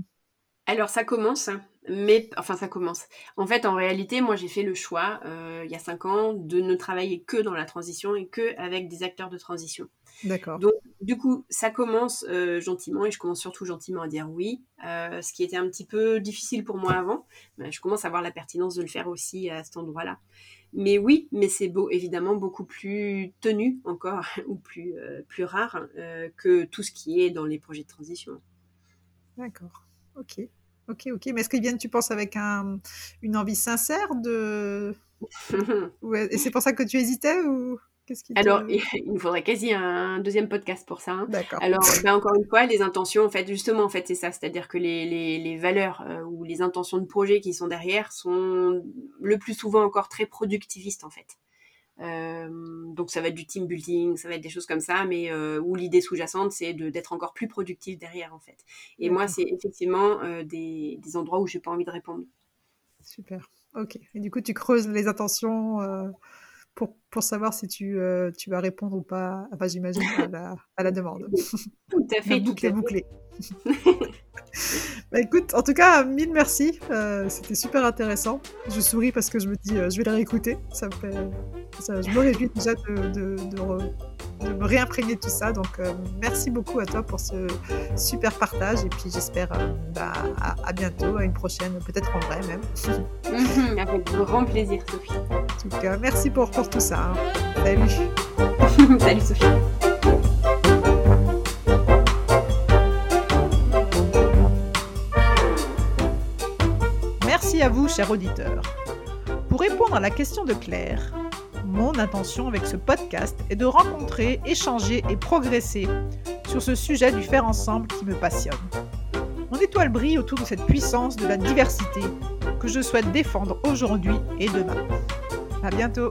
Alors ça commence, mais enfin ça commence. En fait, en réalité, moi j'ai fait le choix euh, il y a cinq ans de ne travailler que dans la transition et que avec des acteurs de transition. D'accord. Donc du coup, ça commence euh, gentiment et je commence surtout gentiment à dire oui, ce qui était un petit peu difficile pour moi avant. Mais je commence à voir la pertinence de le faire aussi à cet endroit-là. Mais oui, mais c'est beau, évidemment beaucoup plus tenu encore ou plus, euh, plus rare euh, que tout ce qui est dans les projets de transition. D'accord. Ok. Ok, ok. Mais est-ce qu'ils viennent, tu penses, avec un, une envie sincère de. Et c'est pour ça que tu hésitais ou alors, il nous faudrait quasi un deuxième podcast pour ça. Hein. D'accord. Alors, ben, encore une fois, les intentions, en fait, justement, en fait, c'est ça. C'est-à-dire que les, les, les valeurs euh, ou les intentions de projet qui sont derrière sont le plus souvent encore très productivistes, en fait. Donc, ça va être du team building, ça va être des choses comme ça, mais où l'idée sous-jacente, c'est d'être encore plus productif derrière, en fait. Et moi, c'est effectivement des, des endroits où j'ai pas envie de répondre. Super. Ok. Et du coup, tu creuses les intentions pour, pour savoir si tu, euh, tu vas répondre ou pas, enfin, j'imagine, à la, à la demande. Tout à fait. boucle bouclé. bah, écoute, en tout cas, mille merci. Euh, c'était super intéressant. Je souris parce que je me dis, euh, je vais la réécouter. Ça me fait, ça, je me réjouis déjà de, de, de, me réimprégner de tout ça. Donc, merci beaucoup à toi pour ce super partage. Et puis, j'espère bah, à, à, bientôt, à une prochaine, peut-être en vrai même. Avec grand plaisir, Sophie. En tout cas, merci pour, pour tout ça. Hein. Salut. Salut, Sophie. Merci à vous, chers auditeurs. Pour répondre à la question de Claire, mon intention avec ce podcast est de rencontrer, échanger et progresser sur ce sujet du faire ensemble qui me passionne. Mon étoile brille autour de cette puissance de la diversité que je souhaite défendre aujourd'hui et demain. À bientôt!